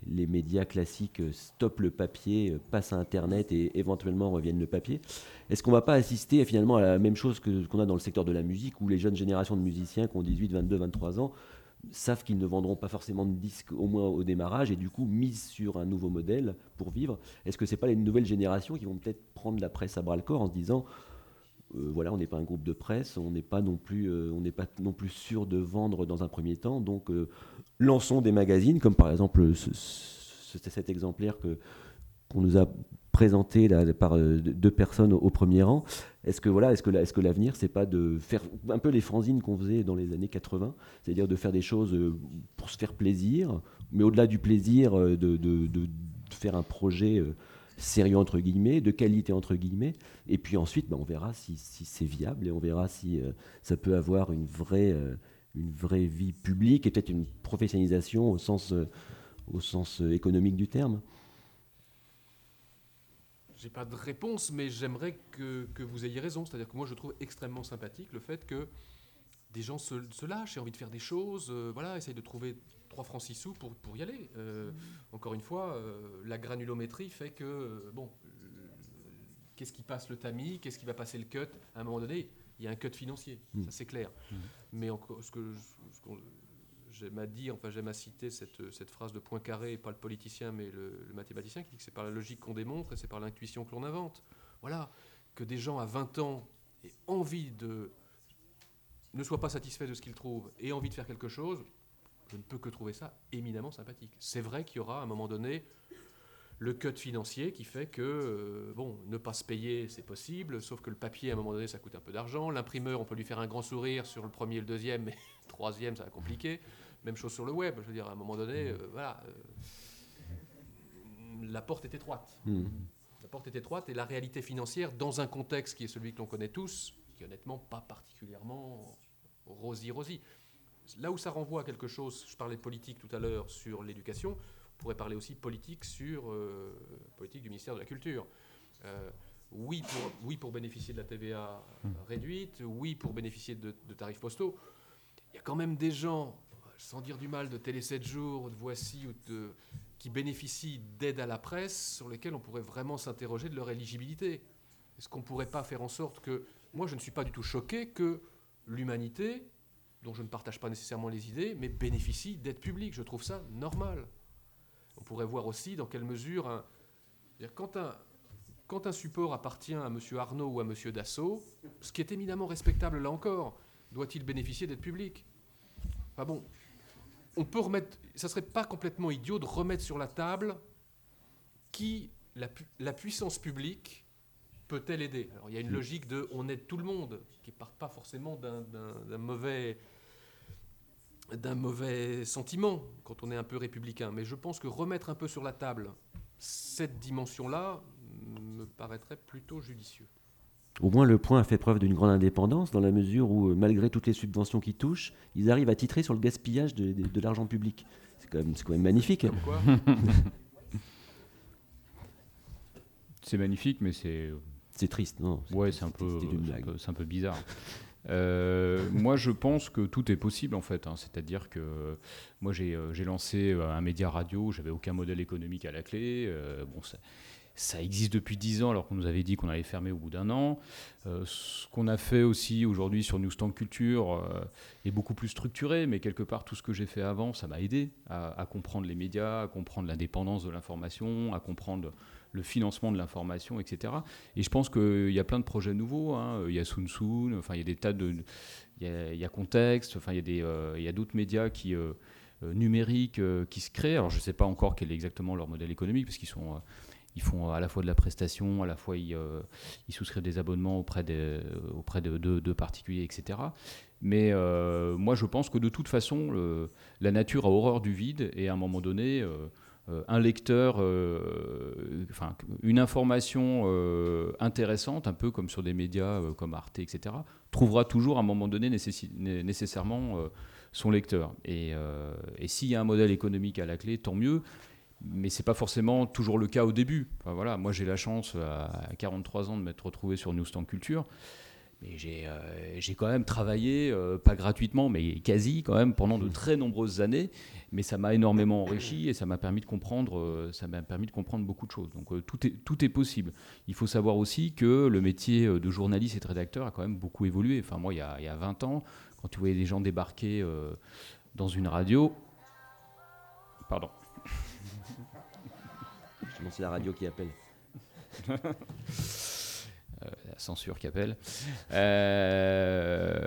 les médias classiques stoppent le papier, passent à Internet et éventuellement reviennent le papier. Est-ce qu'on ne va pas assister finalement à la même chose que qu'on a dans le secteur de la musique, où les jeunes générations de musiciens qui ont 18, 22, 23 ans savent qu'ils ne vendront pas forcément de disques au moins au démarrage et du coup misent sur un nouveau modèle pour vivre? Est-ce que c'est pas les nouvelles générations qui vont peut-être prendre la presse à bras le corps en se disant euh, voilà, on n'est pas un groupe de presse, on n'est pas non plus, euh, on n'est pas non plus sûr de vendre dans un premier temps. Donc, euh, lançons des magazines, comme par exemple ce- ce- cet exemplaire que qu'on nous a présenté par deux personnes au, premier rang. Est-ce que voilà, est-ce que, l'avenir, c'est pas de faire un peu les fanzines qu'on faisait dans les années 80, c'est-à-dire de faire des choses pour se faire plaisir, mais au-delà du plaisir, de, de, faire un projet sérieux entre guillemets, de qualité entre guillemets, et puis ensuite ben, on verra si, c'est viable et on verra si euh, ça peut avoir une vraie, euh, une vraie vie publique et peut-être une professionnalisation au sens, euh, sens économique du terme. J'ai pas de réponse, mais j'aimerais que, que, vous ayez raison. C'est-à-dire que moi je trouve extrêmement sympathique le fait que des gens se, se lâchent et envie de faire des choses, voilà, essayent de trouver 3 francs 6 sous pour, pour y aller. Euh, encore une fois, euh, la granulométrie fait que, euh, bon, qu'est-ce qui passe le tamis, qu'est-ce qui va passer le cut À un moment donné, il y a un cut financier, mm. ça c'est clair. Mm. Mais encore, ce que, j'aime à dire, enfin j'aime à citer cette, cette, phrase de Poincaré, pas le politicien mais le, mathématicien, qui dit que c'est par la logique qu'on démontre et c'est par l'intuition que l'on invente. Voilà, que des gens à 20 ans aient envie de ne soient pas satisfaits de ce qu'ils trouvent et envie de faire quelque chose, je ne peux que trouver ça éminemment sympathique. C'est vrai qu'il y aura à un moment donné le cut financier qui fait que, euh, bon, ne pas se payer, c'est possible, sauf que le papier, à un moment donné, ça coûte un peu d'argent. L'imprimeur, on peut lui faire un grand sourire sur le premier et le deuxième, mais le [laughs] troisième, ça va compliquer. Même chose sur le web, je veux dire, à un moment donné, euh, voilà, euh, la porte est étroite. Mmh. La porte est étroite et la réalité financière, dans un contexte qui est celui que l'on connaît tous, qui est honnêtement pas particulièrement rosy-rosy. Là où ça renvoie à quelque chose, je parlais de politique tout à l'heure sur l'éducation, on pourrait parler aussi politique sur euh, politique du ministère de la Culture. Euh, oui, pour, oui, pour bénéficier de la TVA réduite, oui, pour bénéficier de, tarifs postaux. Il y a quand même des gens, sans dire du mal, de Télé 7 jours, de Voici, ou de, qui bénéficient d'aide à la presse sur lesquels on pourrait vraiment s'interroger de leur éligibilité. Est-ce qu'on ne pourrait pas faire en sorte que. Moi, je ne suis pas du tout choqué que l'humanité dont je ne partage pas nécessairement les idées, mais bénéficie d'aide publique. Je trouve ça normal. On pourrait voir aussi dans quelle mesure, un, quand, un, support appartient à M. Arnaud ou à M. Dassault, ce qui est éminemment respectable là encore, doit-il bénéficier d'aide publique Enfin bon, on peut remettre, ça serait pas complètement idiot de remettre sur la table qui la, la puissance publique peut-elle aider? Alors il y a une logique de on aide tout le monde, qui ne part pas forcément d'un mauvais d'un mauvais sentiment quand on est un peu républicain. Mais je pense que remettre un peu sur la table cette dimension-là me paraîtrait plutôt judicieux. Au moins, le point a fait preuve d'une grande indépendance dans la mesure où, malgré toutes les subventions qui touchent, ils arrivent à titrer sur le gaspillage de, l'argent public. C'est quand, quand, même magnifique. [laughs] c'est magnifique, mais c'est c'est triste, non? Ouais, c'est un, peu, un peu bizarre. Euh, moi, je pense que tout est possible en fait. Hein. C'est-à-dire que moi, j'ai euh, lancé euh, un média radio, j'avais aucun modèle économique à la clé. bon, ça, existe depuis 10 ans alors qu'on nous avait dit qu'on allait fermer au bout d'un an. ce qu'on a fait aussi aujourd'hui sur Newstand Culture est beaucoup plus structuré, mais quelque part, tout ce que j'ai fait avant, ça m'a aidé à, à, comprendre les médias, à comprendre l'indépendance de l'information, à comprendre le financement de l'information, etc. Et je pense qu'il y a plein de projets nouveaux. Hein. Il y a Soon Soon, enfin, il y a des tas de. Il y a, Contexte, enfin, il y a, des, euh, il y a d'autres médias qui, euh, euh, numériques qui se créent. Alors, je ne sais pas encore quel est exactement leur modèle économique, parce qu'ils sont. ils font à la fois de la prestation, à la fois ils, souscrivent des abonnements auprès, des, auprès de, particuliers, etc. Mais moi, je pense que de toute façon, la nature a horreur du vide et à un moment donné, un lecteur, euh, enfin, une information euh, intéressante, un peu comme sur des médias comme Arte, etc., trouvera toujours à un moment donné nécessairement son lecteur. Et, s'il y a un modèle économique à la clé, tant mieux mais c'est pas forcément toujours le cas au début. voilà, moi j'ai la chance à 43 ans de m'être retrouvé sur Newsstand Culture. Mais j'ai quand même travaillé, pas gratuitement, mais quasi quand même pendant de très nombreuses années mais ça m'a énormément enrichi et ça m'a permis de comprendre, euh, ça m'a permis de comprendre beaucoup de choses. Donc euh, tout est tout est possible. Il faut savoir aussi que le métier euh, de journaliste et de rédacteur a quand même beaucoup évolué. Enfin moi, il y a, il y a 20 ans, quand tu voyais des gens débarquer dans une radio, pardon. C'est la radio qui appelle. [laughs] Euh, censure qui appelle. Euh,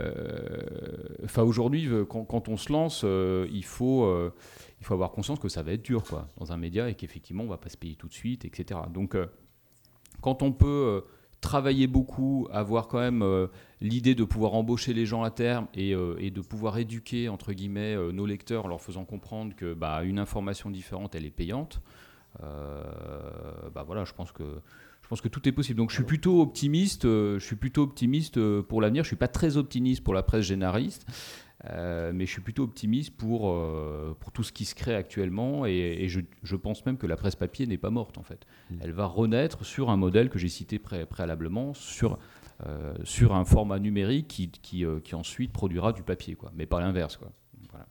enfin, aujourd'hui, quand, on se lance, euh, il, faut, il faut avoir conscience que ça va être dur quoi, dans un média et qu'effectivement, on ne va pas se payer tout de suite, etc. Donc, quand on peut travailler beaucoup, avoir quand même l'idée de pouvoir embaucher les gens à terme et, et de pouvoir éduquer entre guillemets nos lecteurs en leur faisant comprendre que bah, information différente elle est payante. bah voilà, je pense que je pense que tout est possible. Donc je suis plutôt optimiste. je suis plutôt optimiste pour l'avenir. Je suis pas très optimiste pour la presse généraliste. Euh, mais je suis plutôt optimiste pour, euh, pour tout ce qui se crée actuellement et, je, je, pense même que la presse papier n'est pas morte en fait. Mm. Elle va renaître sur un modèle que j'ai cité préalablement, sur, euh, sur un format numérique qui, qui, qui, ensuite produira du papier, quoi, mais pas l'inverse. Voilà.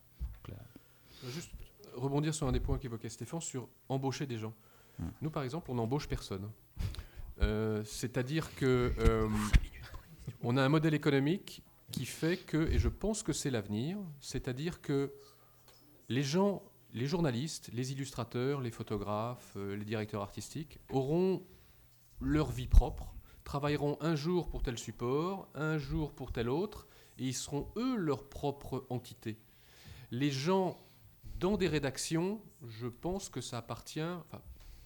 Juste rebondir sur un des points qu'évoquait Stéphane sur embaucher des gens. Mm. Nous par exemple, on n'embauche personne. C'est-à-dire que on a un modèle économique qui fait que, et je pense que c'est l'avenir, c'est-à-dire que les gens, les journalistes, les illustrateurs, les photographes, euh, les directeurs artistiques auront leur vie propre, travailleront un jour pour tel support, un jour pour tel autre, et ils seront eux leur propre entité. Les gens dans des rédactions, je pense que ça appartient,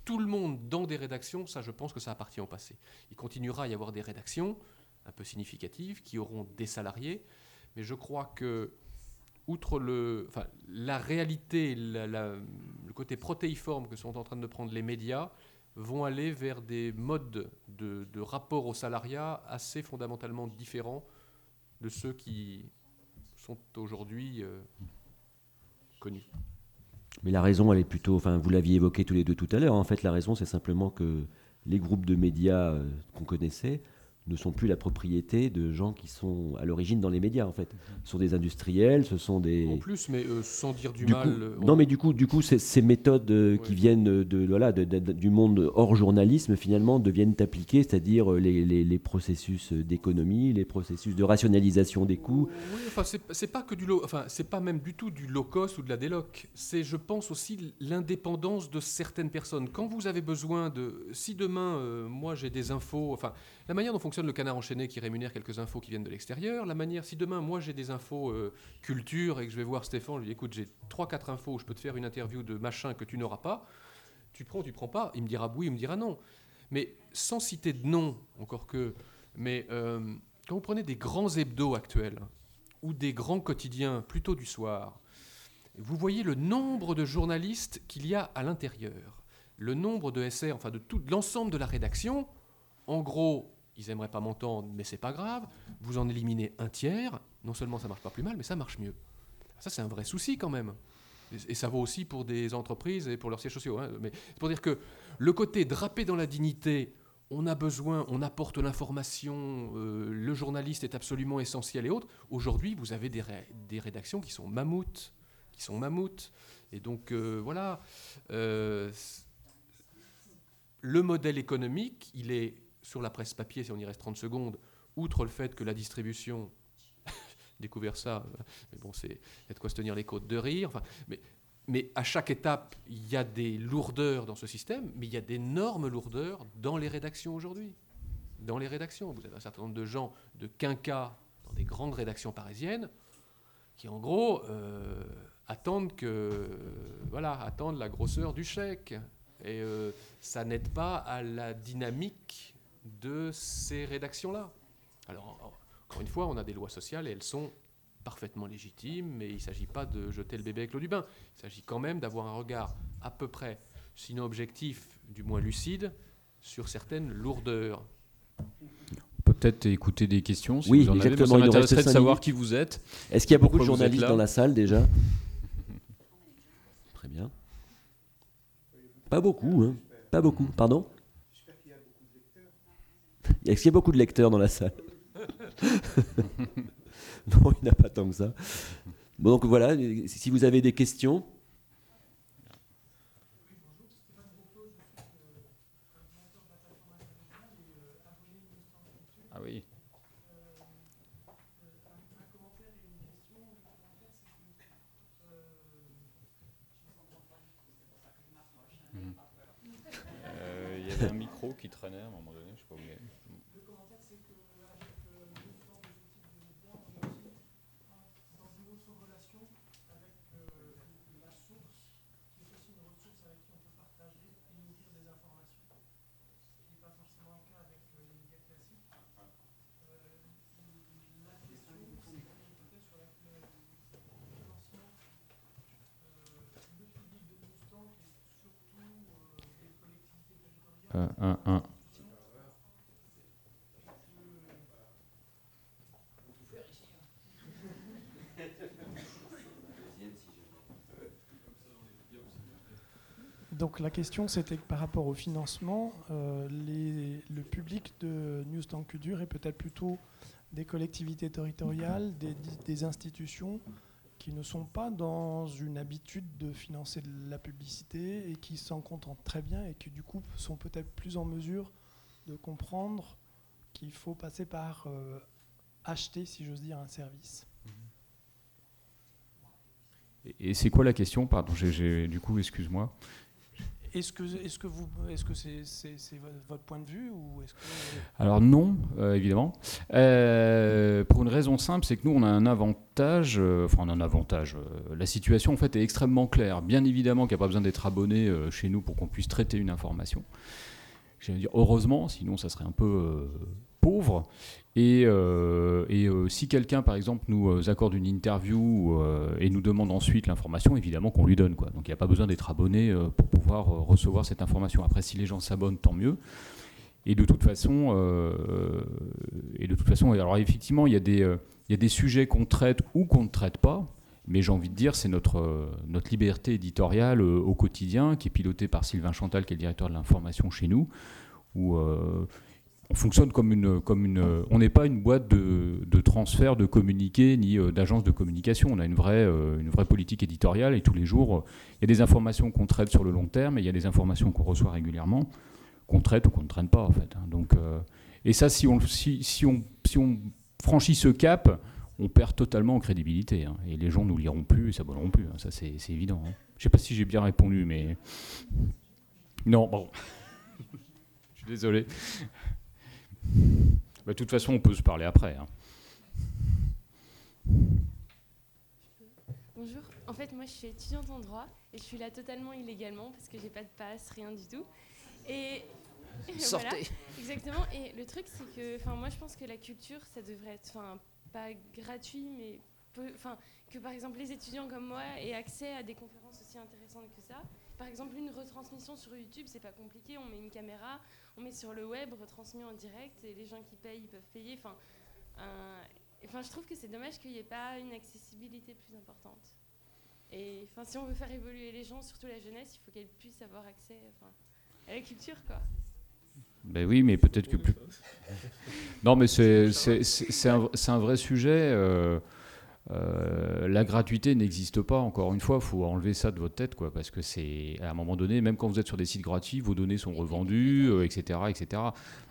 tout le monde dans des rédactions, ça je pense que ça appartient au passé. Il continuera à y avoir des rédactions, un peu significatives qui auront des salariés. Mais je crois que, outre le, la réalité, le côté protéiforme que sont en train de prendre les médias, vont aller vers des modes de, rapport au salariat assez fondamentalement différents de ceux qui sont aujourd'hui euh, connus. Mais la raison, elle est plutôt, enfin, vous l'aviez évoqué tous les deux tout à l'heure. En fait, la raison, c'est simplement que les groupes de médias euh, qu'on connaissait ne sont plus la propriété de gens qui sont à l'origine dans les médias en fait. Ce sont des industriels, ce sont des. En plus, mais euh, sans dire du, mal. Euh, non, mais du coup, du coup, ces méthodes euh, qui viennent de, voilà du monde hors journalisme finalement deviennent appliquées, c'est-à-dire les, les, processus d'économie, les processus de rationalisation des coûts. Oui, enfin, c'est pas que du enfin, c'est pas même du tout du low cost ou de la déloc. C'est, je pense aussi, l'indépendance de certaines personnes. Quand vous avez besoin de, si demain, moi, j'ai des infos, enfin, la manière dont fonctionne le canard enchaîné qui rémunère quelques infos qui viennent de l'extérieur. La manière, si demain, moi, j'ai des infos euh, culture et que je vais voir Stéphane, je lui dis écoute, j'ai 3-4 infos, je peux te faire une interview de machin que tu n'auras pas. Tu prends, tu prends pas. Il me dira oui, il me dira non. Mais sans citer de nom, encore que. Mais euh, quand vous prenez des grands hebdos actuels ou des grands quotidiens plutôt du soir, vous voyez le nombre de journalistes qu'il y a à l'intérieur, le nombre de SR, enfin de tout l'ensemble de la rédaction. En gros, ils aimeraient pas m'entendre, mais c'est pas grave. Vous en éliminez un tiers, non seulement ça marche pas plus mal, mais ça marche mieux. Ça, c'est un vrai souci quand même. Et, ça vaut aussi pour des entreprises et pour leurs sièges sociaux. Hein. Mais c'est pour dire que le côté drapé dans la dignité, on a besoin, on apporte l'information, euh, le journaliste est absolument essentiel et autres. Aujourd'hui, vous avez des, rédactions qui sont mammouths, qui sont. Et donc, euh, voilà. Euh, le modèle économique, il est sur la presse papier, si on y reste 30 secondes, outre le fait que la distribution, [laughs] découvert ça, mais bon, c'est de quoi se tenir les côtes de rire. Enfin, mais, mais à chaque étape, il y a des lourdeurs dans ce système, mais il y a d'énormes lourdeurs dans les rédactions aujourd'hui. Dans les rédactions, vous avez un certain nombre de gens de quinca dans des grandes rédactions parisiennes qui, en gros, euh, attendent que, voilà, attendent la grosseur du chèque. Et euh, ça n'aide pas à la dynamique de ces rédactions-là. Alors, encore une fois, on a des lois sociales et elles sont parfaitement légitimes, mais il ne s'agit pas de jeter le bébé avec l'eau du bain. Il s'agit quand même d'avoir un regard à peu près, sinon objectif, du moins lucide, sur certaines lourdeurs. On peut peut-être écouter des questions si oui, vous en avez. Ça m'intéresserait de savoir qui vous êtes. Est-ce qu'il y a beaucoup de journalistes dans la salle déjà? Très bien. Pas beaucoup, hein Pas beaucoup. Pardon? Est-ce qu'il y a beaucoup de lecteurs dans la salle? [laughs] Non, il n'y en a pas tant que ça. Bon, donc voilà, si vous avez des questions. Donc la question, c'était que par rapport au financement, euh, les, le public de News Tank Dur est peut-être plutôt des collectivités territoriales, des, des institutions, qui ne sont pas dans une habitude de financer de la publicité et qui s'en contentent très bien et qui du coup sont peut-être plus en mesure de comprendre qu'il faut passer par euh, acheter, si j'ose dire, un service. Et c'est quoi la question? Pardon, du coup, excuse-moi. Est-ce que, c'est, c'est- c'est vo- votre point de vue Alors non, euh, évidemment. Euh, pour une raison simple, c'est que nous, on a un avantage, euh, enfin on a un avantage. la situation, en fait, est extrêmement claire. Bien évidemment qu'il n'y a pas besoin d'être abonné chez nous pour qu'on puisse traiter une information. Je vais dire heureusement, sinon ça serait un peu pauvre. Et, euh, et, euh, si quelqu'un, par exemple, nous euh, accorde une interview et nous demande ensuite l'information, évidemment qu'on lui donne. Quoi. Donc il n'y a pas besoin d'être abonné pour pouvoir recevoir cette information. Après, si les gens s'abonnent, tant mieux. Et de toute façon, et de toute façon, alors effectivement, il y a des, y a des sujets qu'on traite ou qu'on ne traite pas. Mais j'ai envie de dire, c'est notre, notre liberté éditoriale au quotidien, qui est pilotée par Sylvain Chantal, qui est le directeur de l'information chez nous, on fonctionne comme une, comme une. On n'est pas une boîte de, de transfert de communiqués ni euh, d'agence de communication. On a une vraie, euh, une vraie politique éditoriale et tous les jours, euh, il y a des informations qu'on traite sur le long terme et il y a des informations qu'on reçoit régulièrement, qu'on traite ou qu'on ne traite pas en fait. hein. Donc, et ça, si on, si, si on, si on franchit ce cap, on perd totalement en crédibilité. hein. Et les gens nous liront plus et s'abonneront plus. hein. Ça, c'est évident. Je sais pas si j'ai bien répondu, mais. Non, bon. [laughs] Je suis désolé. Bah, De toute façon, on peut se parler après. hein. Bonjour. En fait, moi, je suis étudiante en droit et je suis là totalement illégalement parce que j'ai pas de passe, rien du tout. Et [laughs] voilà, exactement. Et le truc, c'est que, enfin, moi, je pense que la culture, ça devrait être, enfin, pas gratuit, mais peu- enfin, que par exemple les étudiants comme moi aient accès à des conférences aussi intéressantes que ça. Par exemple, une retransmission sur YouTube, c'est pas compliqué. On met une caméra, on met sur le web, retransmis en direct, et les gens qui payent, ils peuvent payer. Enfin, Enfin, je trouve que c'est dommage qu'il n'y ait pas une accessibilité plus importante. Et enfin, si on veut faire évoluer les gens, surtout la jeunesse, il faut qu'elle puisse avoir accès enfin, à la culture, quoi. Ben oui, mais peut-être que plus. [laughs] Non, mais un, c'est un vrai sujet. euh, euh, la gratuité n'existe pas, encore une fois, il faut enlever ça de votre tête, quoi, parce que c'est à un moment donné, même quand vous êtes sur des sites gratuits, vos données sont revendues, euh, etc., etc.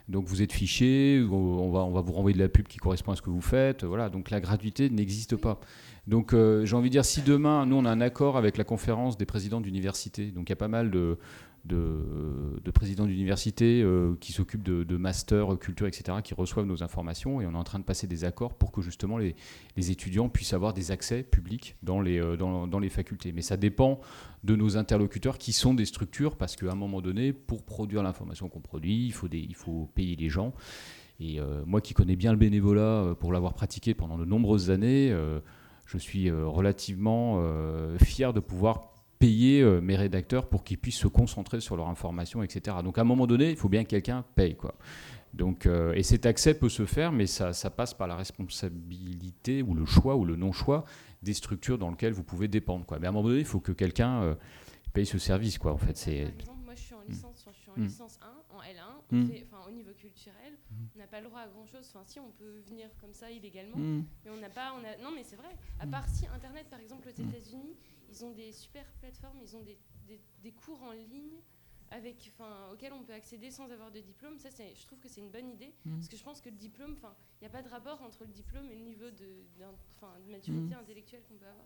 Donc vous êtes fiché, on va, on va vous renvoyer de la pub qui correspond à ce que vous faites, voilà. Donc la gratuité n'existe pas. Donc euh, j'ai envie de dire, si demain, nous on a un accord avec la conférence des présidents d'université, donc il y a pas mal de, de, de présidents d'université euh, qui s'occupent de, de master, euh, culture, etc., qui reçoivent nos informations et on est en train de passer des accords pour que justement les, étudiants puissent avoir des accès publics dans les, euh, dans, les facultés. Mais ça dépend de nos interlocuteurs qui sont des structures parce qu'à un moment donné, pour produire l'information qu'on produit, il faut, il faut payer les gens. Et euh, moi qui connais bien le bénévolat pour l'avoir pratiqué pendant de nombreuses années, je suis relativement fier de pouvoir payer euh, mes rédacteurs pour qu'ils puissent se concentrer sur leur information, etc. Donc à un moment donné, il faut bien que quelqu'un paye. Quoi. Donc, euh, et cet accès peut se faire, mais ça, ça passe par la responsabilité ou le choix ou le non-choix des structures dans lesquelles vous pouvez dépendre. Quoi. Mais à un moment donné, il faut que quelqu'un euh, paye ce service. Quoi, en fait. Par exemple, moi, je suis en licence, enfin, je suis en Mm. licence 1, en L1, on Mm. fait- enfin, au niveau culturel, on n'a pas le droit à grand-chose. Enfin, si, on peut venir comme ça illégalement, Mm. mais on n'a pas... On a, non, mais c'est vrai. À part si Internet, par exemple, aux États-Unis, ils ont des super plateformes, ils ont des, des- des cours en ligne avec, enfin, auxquels on peut accéder sans avoir de diplôme. Ça, c'est- je trouve que c'est une bonne idée. Parce que je pense que le diplôme, enfin, il n'y a pas de rapport entre le diplôme et le niveau de, maturité intellectuelle qu'on peut avoir.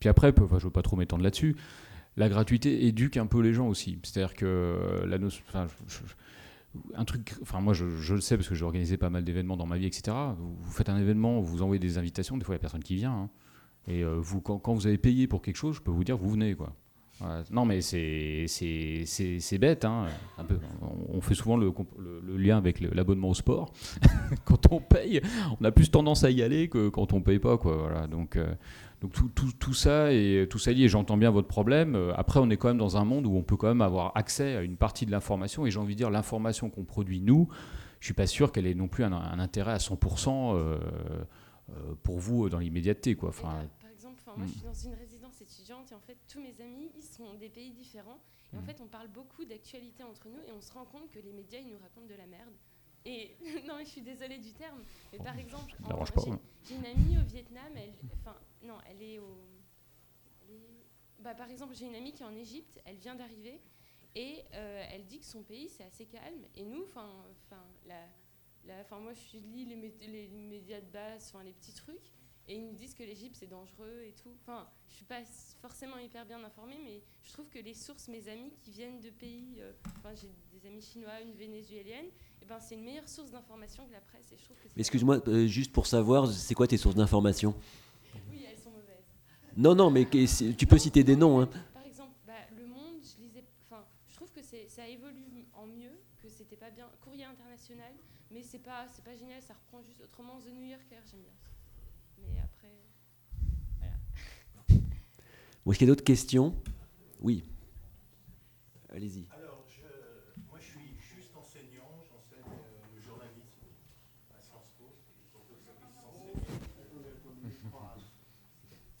Puis après, peu- enfin, je ne veux pas trop m'étendre là-dessus, la gratuité éduque un peu les gens aussi. C'est-à-dire que euh, la notion- enfin, je- je- un truc, enfin moi je, je le sais parce que j'ai organisé pas mal d'événements dans ma vie, etc. Vous, faites un événement, vous envoyez des invitations, des fois il n'y a personne qui vient. hein. Et euh, vous, quand, vous avez payé pour quelque chose, je peux vous dire, vous venez quoi. Non mais c'est c'est- bête, hein. On, fait souvent le, le- lien avec l'abonnement au sport. [laughs] quand on paye, on a plus tendance à y aller que quand on paye pas quoi. Voilà. Donc euh, donc tout, tout, tout, ça et tout ça lié, j'entends bien votre problème. Après, on est quand même dans un monde où on peut quand même avoir accès à une partie de l'information. Et j'ai envie de dire, l'information qu'on produit nous, je suis pas sûr qu'elle ait non plus un, intérêt à 100% euh, pour vous dans l'immédiateté. Quoi. Enfin, par exemple, moi, je suis dans une résidence étudiante et en fait, tous mes amis, ils sont des pays différents. Et en mm. fait, on parle beaucoup d'actualité entre nous et on se rend compte que les médias, ils nous racontent de la merde. Et [laughs] non, je suis désolée du terme, mais par exemple, j'ai une amie au Vietnam, elle, non, elle est au. bah, par exemple, j'ai une amie qui est en Égypte, elle vient d'arriver, et euh, elle dit que son pays, c'est assez calme. Et nous, enfin, la, la, moi, je lis les, les médias de base, les petits trucs, et ils nous disent que l'Égypte c'est dangereux et tout. Enfin, je suis pas forcément hyper bien informée, mais je trouve que les sources, mes amis qui viennent de pays, euh, enfin j'ai des amis chinois, une vénézuélienne, et eh ben c'est une meilleure source d'information que la presse. Et je trouve que excuse-moi, euh, juste pour savoir, c'est quoi tes sources d'information? Oui, elles sont mauvaises. Non, non, mais tu peux citer des noms. Hein. Par exemple, bah, Le Monde, je lisais, enfin, je trouve que ça évolue en mieux, que c'était pas bien. Courrier international, mais c'est pas, c'est pas génial, ça reprend juste autrement The New Yorker, j'aime bien. Mais après, voilà. Bon, est-ce qu'il y a d'autres questions? Oui. Allez-y. Alors, je, moi, je suis juste enseignant, j'enseigne euh, le journalisme à Sciences Po.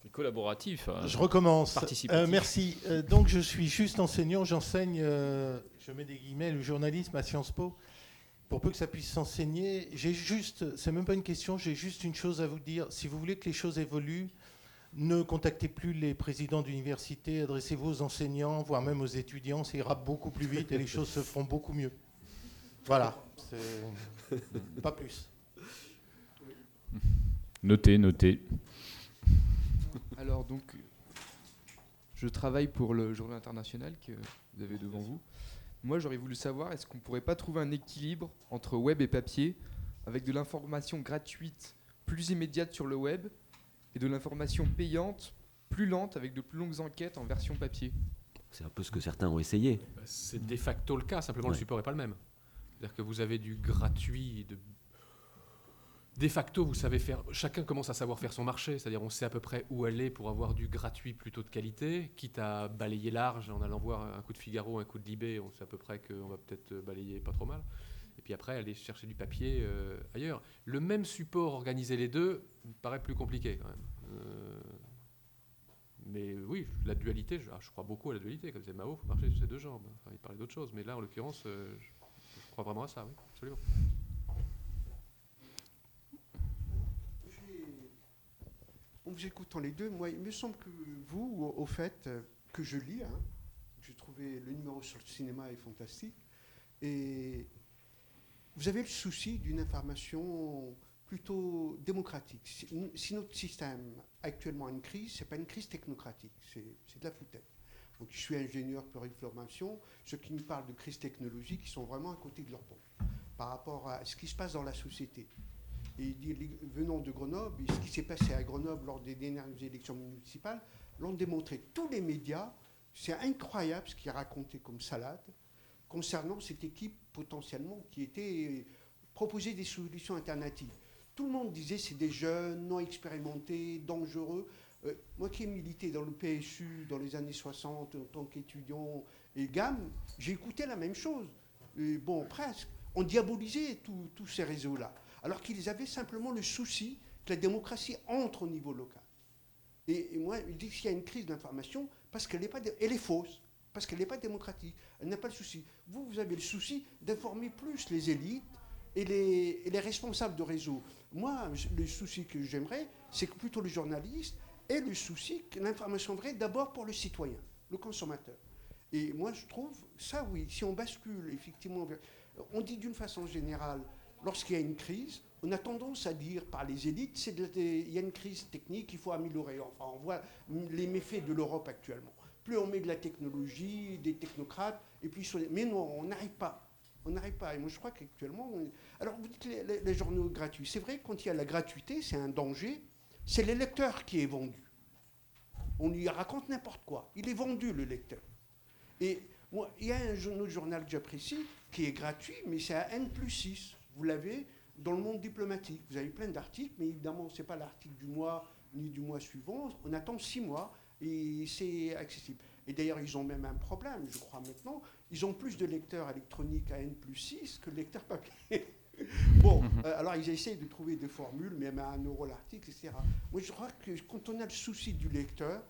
C'est collaboratif. Hein. Je recommence. Euh, merci. Euh, donc, je suis juste enseignant, j'enseigne, je mets des guillemets, le journalisme à Sciences Po pour peu que ça puisse s'enseigner, j'ai juste, c'est même pas une question, j'ai juste une chose à vous dire. Si vous voulez que les choses évoluent, ne contactez plus les présidents d'université, adressez-vous aux enseignants, voire même aux étudiants, ça ira beaucoup plus vite et les choses se feront beaucoup mieux. Voilà, pas plus. Notez, notez. Alors donc, je travaille pour le Journal international que vous avez devant vous. Moi, j'aurais voulu savoir, est-ce qu'on pourrait pas trouver un équilibre entre web et papier, avec de l'information gratuite plus immédiate sur le web, et de l'information payante plus lente, avec de plus longues enquêtes en version papier? C'est un peu ce que certains ont essayé. C'est de facto le cas, simplement le support n'est pas le même. C'est-à-dire que vous avez du gratuit de de facto, vous savez faire. Chacun commence à savoir faire son marché, c'est-à-dire on sait à peu près où aller pour avoir du gratuit plutôt de qualité, quitte à balayer large en allant voir un coup de Figaro, un coup de Libé, on sait à peu près qu'on va peut-être balayer pas trop mal. Et puis après, aller chercher du papier euh, ailleurs. Le même support, organiser les deux, me paraît plus compliqué quand même. Euh, mais oui, la dualité, je, ah, crois beaucoup à la dualité. Comme disait Mao, il faut marcher sur ses deux jambes. Enfin, il parlait d'autre chose. Mais là, en l'occurrence, euh, je crois vraiment à ça, oui, absolument. En vous écoutant les deux, moi, il me semble que vous, au, fait, euh, que je lis, hein, j'ai trouvé le numéro sur le cinéma est fantastique, et vous avez le souci d'une information plutôt démocratique. Si, notre système actuellement a une crise, ce n'est pas une crise technocratique, c'est de la foutaise. Donc, je suis ingénieur pour information. Ceux qui me parlent de crise technologique, ils sont vraiment à côté de leur pompe par rapport à ce qui se passe dans la société. Et il dit, venant de Grenoble, et ce qui s'est passé à Grenoble lors des dernières élections municipales, l'ont démontré. Tous les médias, c'est incroyable ce qui est raconté comme salade concernant cette équipe potentiellement qui était proposer des solutions alternatives. Tout le monde disait c'est des jeunes, non expérimentés, dangereux. Euh, moi qui ai milité dans le PSU dans les années 60 en tant qu'étudiant et gamme, j'ai écouté la même chose. Et bon, presque. On diabolisait tous ces réseaux-là alors qu'ils avaient simplement le souci que la démocratie entre au niveau local. Et, moi, je dis qu'il y a une crise d'information parce qu'elle est, pas, elle est fausse, parce qu'elle n'est pas démocratique. Elle n'a pas le souci. Vous, vous avez le souci d'informer plus les élites et les, et les, responsables de réseau. Moi, le souci que j'aimerais, c'est que plutôt le journaliste ait le souci que l'information vraie d'abord pour le citoyen, le consommateur. Et moi, je trouve ça, oui, si on bascule effectivement, on dit d'une façon générale, lorsqu'il y a une crise, on a tendance à dire par les élites, il y a une crise technique, il faut améliorer. Enfin, on voit les méfaits de l'Europe actuellement. Plus on met de la technologie, des technocrates, et puis mais non, on n'arrive pas. On n'arrive pas. Et moi, je crois qu'actuellement, alors vous dites les, les, journaux gratuits. C'est vrai, quand il y a la gratuité, c'est un danger. C'est le lecteur qui est vendu. On lui raconte n'importe quoi. Il est vendu, le lecteur. Et moi, il y a un autre journal que j'apprécie, qui est gratuit, mais c'est à N plus 6 vous l'avez, dans le monde diplomatique. Vous avez plein d'articles, mais évidemment, ce n'est pas l'article du mois ni du mois suivant. On attend six mois et c'est accessible. Et d'ailleurs, ils ont même un problème, je crois maintenant. Ils ont plus de lecteurs électroniques à N plus 6 que de lecteurs papier. [laughs] bon, mhm. euh, alors ils essayent de trouver des formules, même à un euro l'article, etc. Moi, je crois que quand on a le souci du lecteur,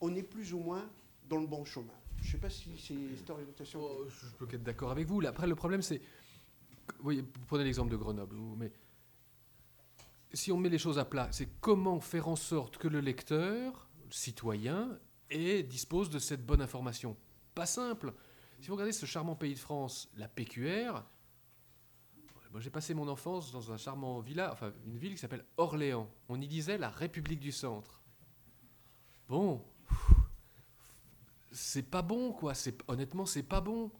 on est plus ou moins dans le bon chemin. Je ne sais pas si c'est cette orientation. Oh, je peux être d'accord avec vous. Après, le problème, c'est. Vous, prenez l'exemple de Grenoble, mais si on met les choses à plat, c'est comment faire en sorte que le lecteur, le citoyen, dispose de cette bonne information. Pas simple. Si vous regardez ce charmant pays de France, la PQR, moi j'ai passé mon enfance dans un charmant villa, enfin une ville qui s'appelle Orléans. On y disait la République du Centre. Bon, c'est pas bon quoi. Honnêtement c'est pas bon.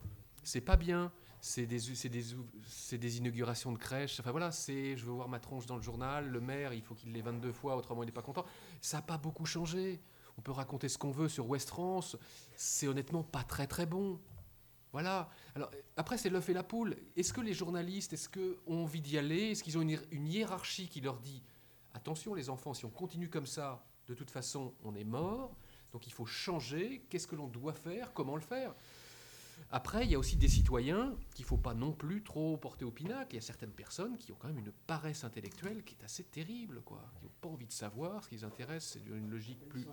C'est pas bien. C'est des, des, des, inaugurations de crèches. Enfin voilà, c'est je veux voir ma tronche dans le journal. Le maire, il faut qu'il l'ait 22 fois, autrement il n'est pas content. Ça n'a pas beaucoup changé on peut raconter ce qu'on veut sur West France, c'est honnêtement pas très très bon. Voilà. Alors après, c'est l'œuf et la poule. Est-ce que les journalistes, est-ce qu'ils ont envie d'y aller? Est-ce qu'ils ont une, hiérarchie qui leur dit attention les enfants, si on continue comme ça, de toute façon, on est mort. Donc il faut changer. Qu'est-ce que l'on doit faire? Comment le faire? Après, il y a aussi des citoyens qu'il ne faut pas non plus trop porter au pinacle. Il y a certaines personnes qui ont quand même une paresse intellectuelle qui est assez terrible, quoi. Qui n'ont pas envie de savoir. Ce qui les intéresse, c'est une logique plus.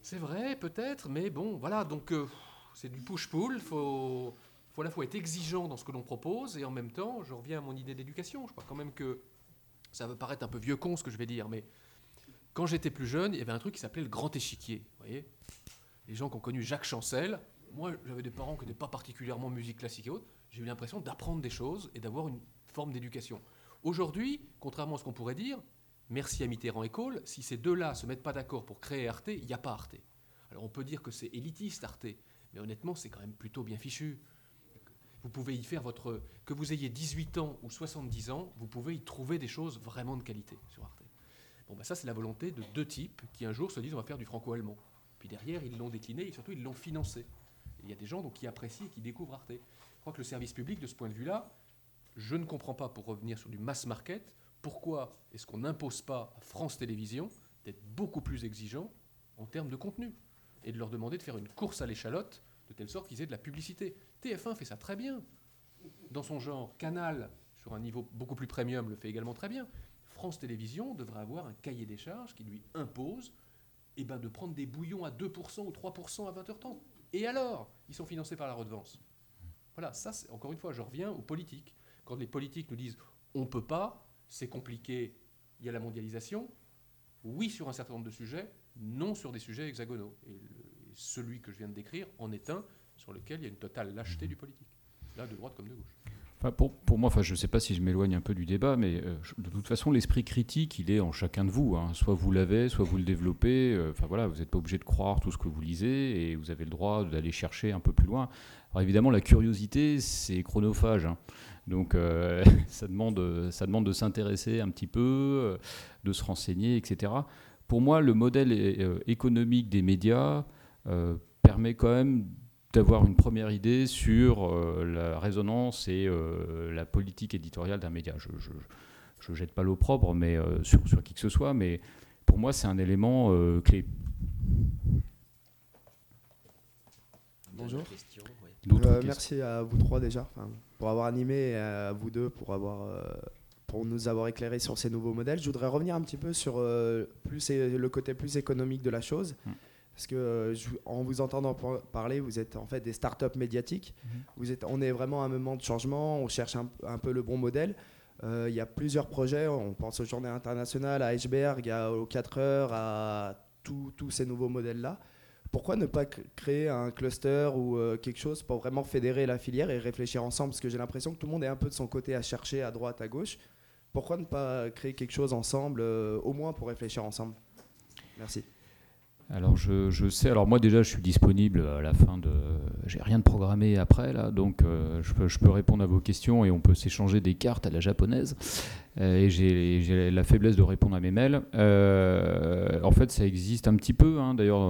C'est vrai, peut-être, mais bon, voilà. Donc, euh, c'est du push-pull. Il faut, faut à la fois être exigeant dans ce que l'on propose et en même temps, je reviens à mon idée d'éducation. Je crois quand même que ça va paraître un peu vieux con ce que je vais dire, mais quand j'étais plus jeune, il y avait un truc qui s'appelait le grand échiquier. Vous voyez Les gens qui ont connu Jacques Chancel, moi, j'avais des parents qui n'étaient pas particulièrement musique classique et autres. J'ai eu l'impression d'apprendre des choses et d'avoir une forme d'éducation. Aujourd'hui, contrairement à ce qu'on pourrait dire, merci à Mitterrand et Kohl, si ces deux-là se mettent pas d'accord pour créer Arte, il n'y a pas Arte. Alors on peut dire que c'est élitiste Arte, mais honnêtement, c'est quand même plutôt bien fichu. Vous pouvez y faire votre. Que vous ayez 18 ans ou 70 ans, vous pouvez y trouver des choses vraiment de qualité sur Arte. Bon, bah ça, c'est la volonté de deux types qui un jour se disent on va faire du franco-allemand. Puis derrière, ils l'ont décliné et surtout, ils l'ont financé. Il y a des gens donc, qui apprécient et qui découvrent Arte. Je crois que le service public, de ce point de vue-là, je ne comprends pas, pour revenir sur du mass market, pourquoi est-ce qu'on n'impose pas à France Télévisions d'être beaucoup plus exigeant en termes de contenu et de leur demander de faire une course à l'échalote de telle sorte qu'ils aient de la publicité. TF1 fait ça très bien. Dans son genre, Canal, sur un niveau beaucoup plus premium, le fait également très bien. France Télévisions devrait avoir un cahier des charges qui lui impose eh ben, de prendre des bouillons à 2% ou 3% à 20h30. Et alors Ils sont financés par la redevance. Voilà, ça, encore une fois, je reviens aux politiques. Quand les politiques nous disent on ne peut pas, c'est compliqué, il y a la mondialisation, oui sur un certain nombre de sujets, non sur des sujets hexagonaux. Et, celui que je viens de décrire en est un sur lequel il y a une totale lâcheté du politique, là de droite comme de gauche pour, moi, enfin, je ne sais pas si je m'éloigne un peu du débat, mais euh, de toute façon, l'esprit critique, il est en chacun de vous. Hein. Soit vous l'avez, soit vous le développez. Euh, voilà, vous n'êtes pas obligé de croire tout ce que vous lisez et vous avez le droit d'aller chercher un peu plus loin. Alors évidemment, la curiosité, c'est chronophage. Hein. Donc euh, [laughs] ça, demande, ça demande de s'intéresser un petit peu, de se renseigner, etc. Pour moi, le modèle économique des médias permet quand même d'avoir une première idée sur euh, la résonance et euh, la politique éditoriale d'un média. Je ne jette pas l'opprobre mais, euh, sur, sur, qui que ce soit, mais pour moi, c'est un élément clé. Bonjour. merci à vous trois déjà pour avoir animé et à vous deux pour, avoir, pour nous avoir éclairé sur ces nouveaux modèles. Je voudrais revenir un petit peu sur plus, le côté plus économique de la chose. Parce que euh, en vous entendant parler, vous êtes en fait des startups médiatiques. Mhm. Vous êtes, on est vraiment à un moment de changement. On cherche un, peu le bon modèle. Euh, il y a plusieurs projets. On pense aux Journées internationales, à Eichberg, à, aux 4 heures, à tous ces nouveaux modèles-là. Pourquoi ne pas créer un cluster ou euh, quelque chose pour vraiment fédérer la filière et réfléchir ensemble? Parce que j'ai l'impression que tout le monde est un peu de son côté à chercher à droite, à gauche. Pourquoi ne pas créer quelque chose ensemble, au moins pour réfléchir ensemble? Merci. Alors je, sais, alors moi déjà je suis disponible à la fin de... J'ai rien de programmé après là, donc euh, je, peux, répondre à vos questions et on peut s'échanger des cartes à la japonaise. Euh, et j'ai la faiblesse de répondre à mes mails. Euh, en fait ça existe un petit peu, hein. d'ailleurs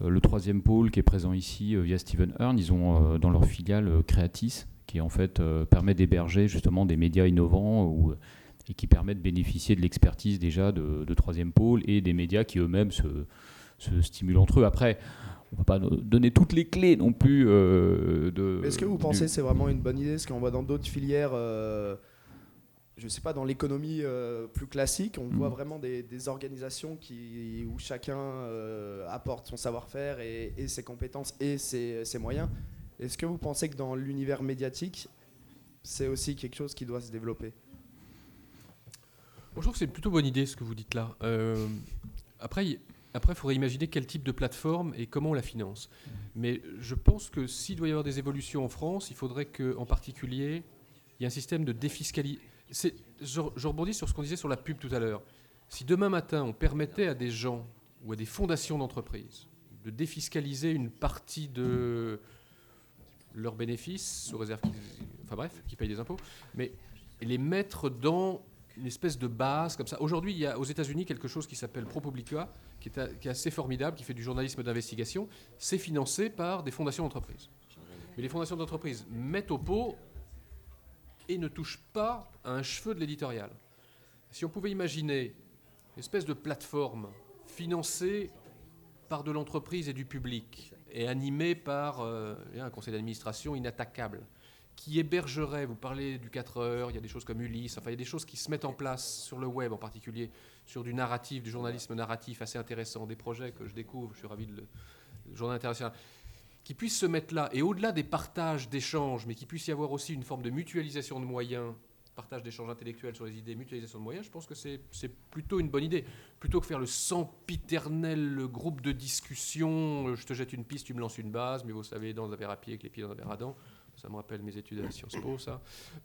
le troisième pôle qui est présent ici via Steven Hearn, ils ont dans leur filiale Creatis, qui en fait permet d'héberger justement des médias innovants et qui permet de bénéficier de l'expertise déjà de, troisième pôle et des médias qui eux-mêmes se, se, stimulent entre eux. Après, on ne peut pas donner toutes les clés non plus. de, Est-ce que vous pensez que c'est vraiment une bonne idée? Ce qu'on voit dans d'autres filières je ne sais pas, dans l'économie euh, plus classique, on voit mm. vraiment des, organisations qui, où chacun euh, apporte son savoir-faire et, ses compétences et ses, moyens? Est-ce que vous pensez que dans l'univers médiatique, c'est aussi quelque chose qui doit se développer? Je trouve que c'est une plutôt bonne idée ce que vous dites là. Euh, après, il après, faudrait imaginer quel type de plateforme et comment on la finance. Mais je pense que s'il doit y avoir des évolutions en France, il faudrait qu'en particulier, il y ait un système de défiscalisation je, rebondis sur ce qu'on disait sur la pub tout à l'heure. Si demain matin, on permettait à des gens ou à des fondations d'entreprises de défiscaliser une partie de leurs bénéfices, sous réserve qu'ils, enfin bref, qu'ils payent des impôts, mais les mettre dans une espèce de base comme ça. Aujourd'hui, il y a aux États-Unis quelque chose qui s'appelle ProPublica, qui est, assez formidable, qui fait du journalisme d'investigation. C'est financé par des fondations d'entreprises. Mais les fondations d'entreprises mettent au pot et ne touche pas à un cheveu de l'éditorial. Si on pouvait imaginer une espèce de plateforme financée par de l'entreprise et du public et animée par euh, un conseil d'administration inattaquable qui hébergerait, vous parlez du 4 heures, il y a des choses comme Ulysse, enfin il y a des choses qui se mettent en place sur le web en particulier, sur du narratif, du journalisme narratif assez intéressant, des projets que je découvre, je suis ravi de le Journal international qui puisse se mettre là, et au-delà des partages d'échanges, mais qui puisse y avoir aussi une forme de mutualisation de moyens, partage d'échanges intellectuels sur les idées, mutualisation de moyens, je pense que c'est plutôt une bonne idée. Plutôt que faire le sempiternel groupe de discussion, je te jette une piste, tu me lances une base, mais vous savez, dans un verre à pied avec les pieds dans un verre à dents. Ça me rappelle mes études à Sciences Po, ça.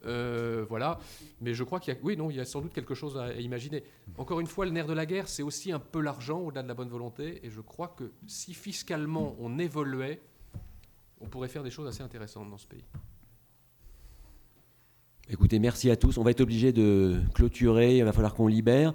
Euh, voilà. Mais je crois qu'il y a, oui, non, il y a sans doute quelque chose à, imaginer. Encore une fois, le nerf de la guerre, c'est aussi un peu l'argent, au-delà de la bonne volonté. Et je crois que si fiscalement on évoluait, on pourrait faire des choses assez intéressantes dans ce pays. Écoutez, merci à tous. On va être obligé de clôturer, il va falloir qu'on libère.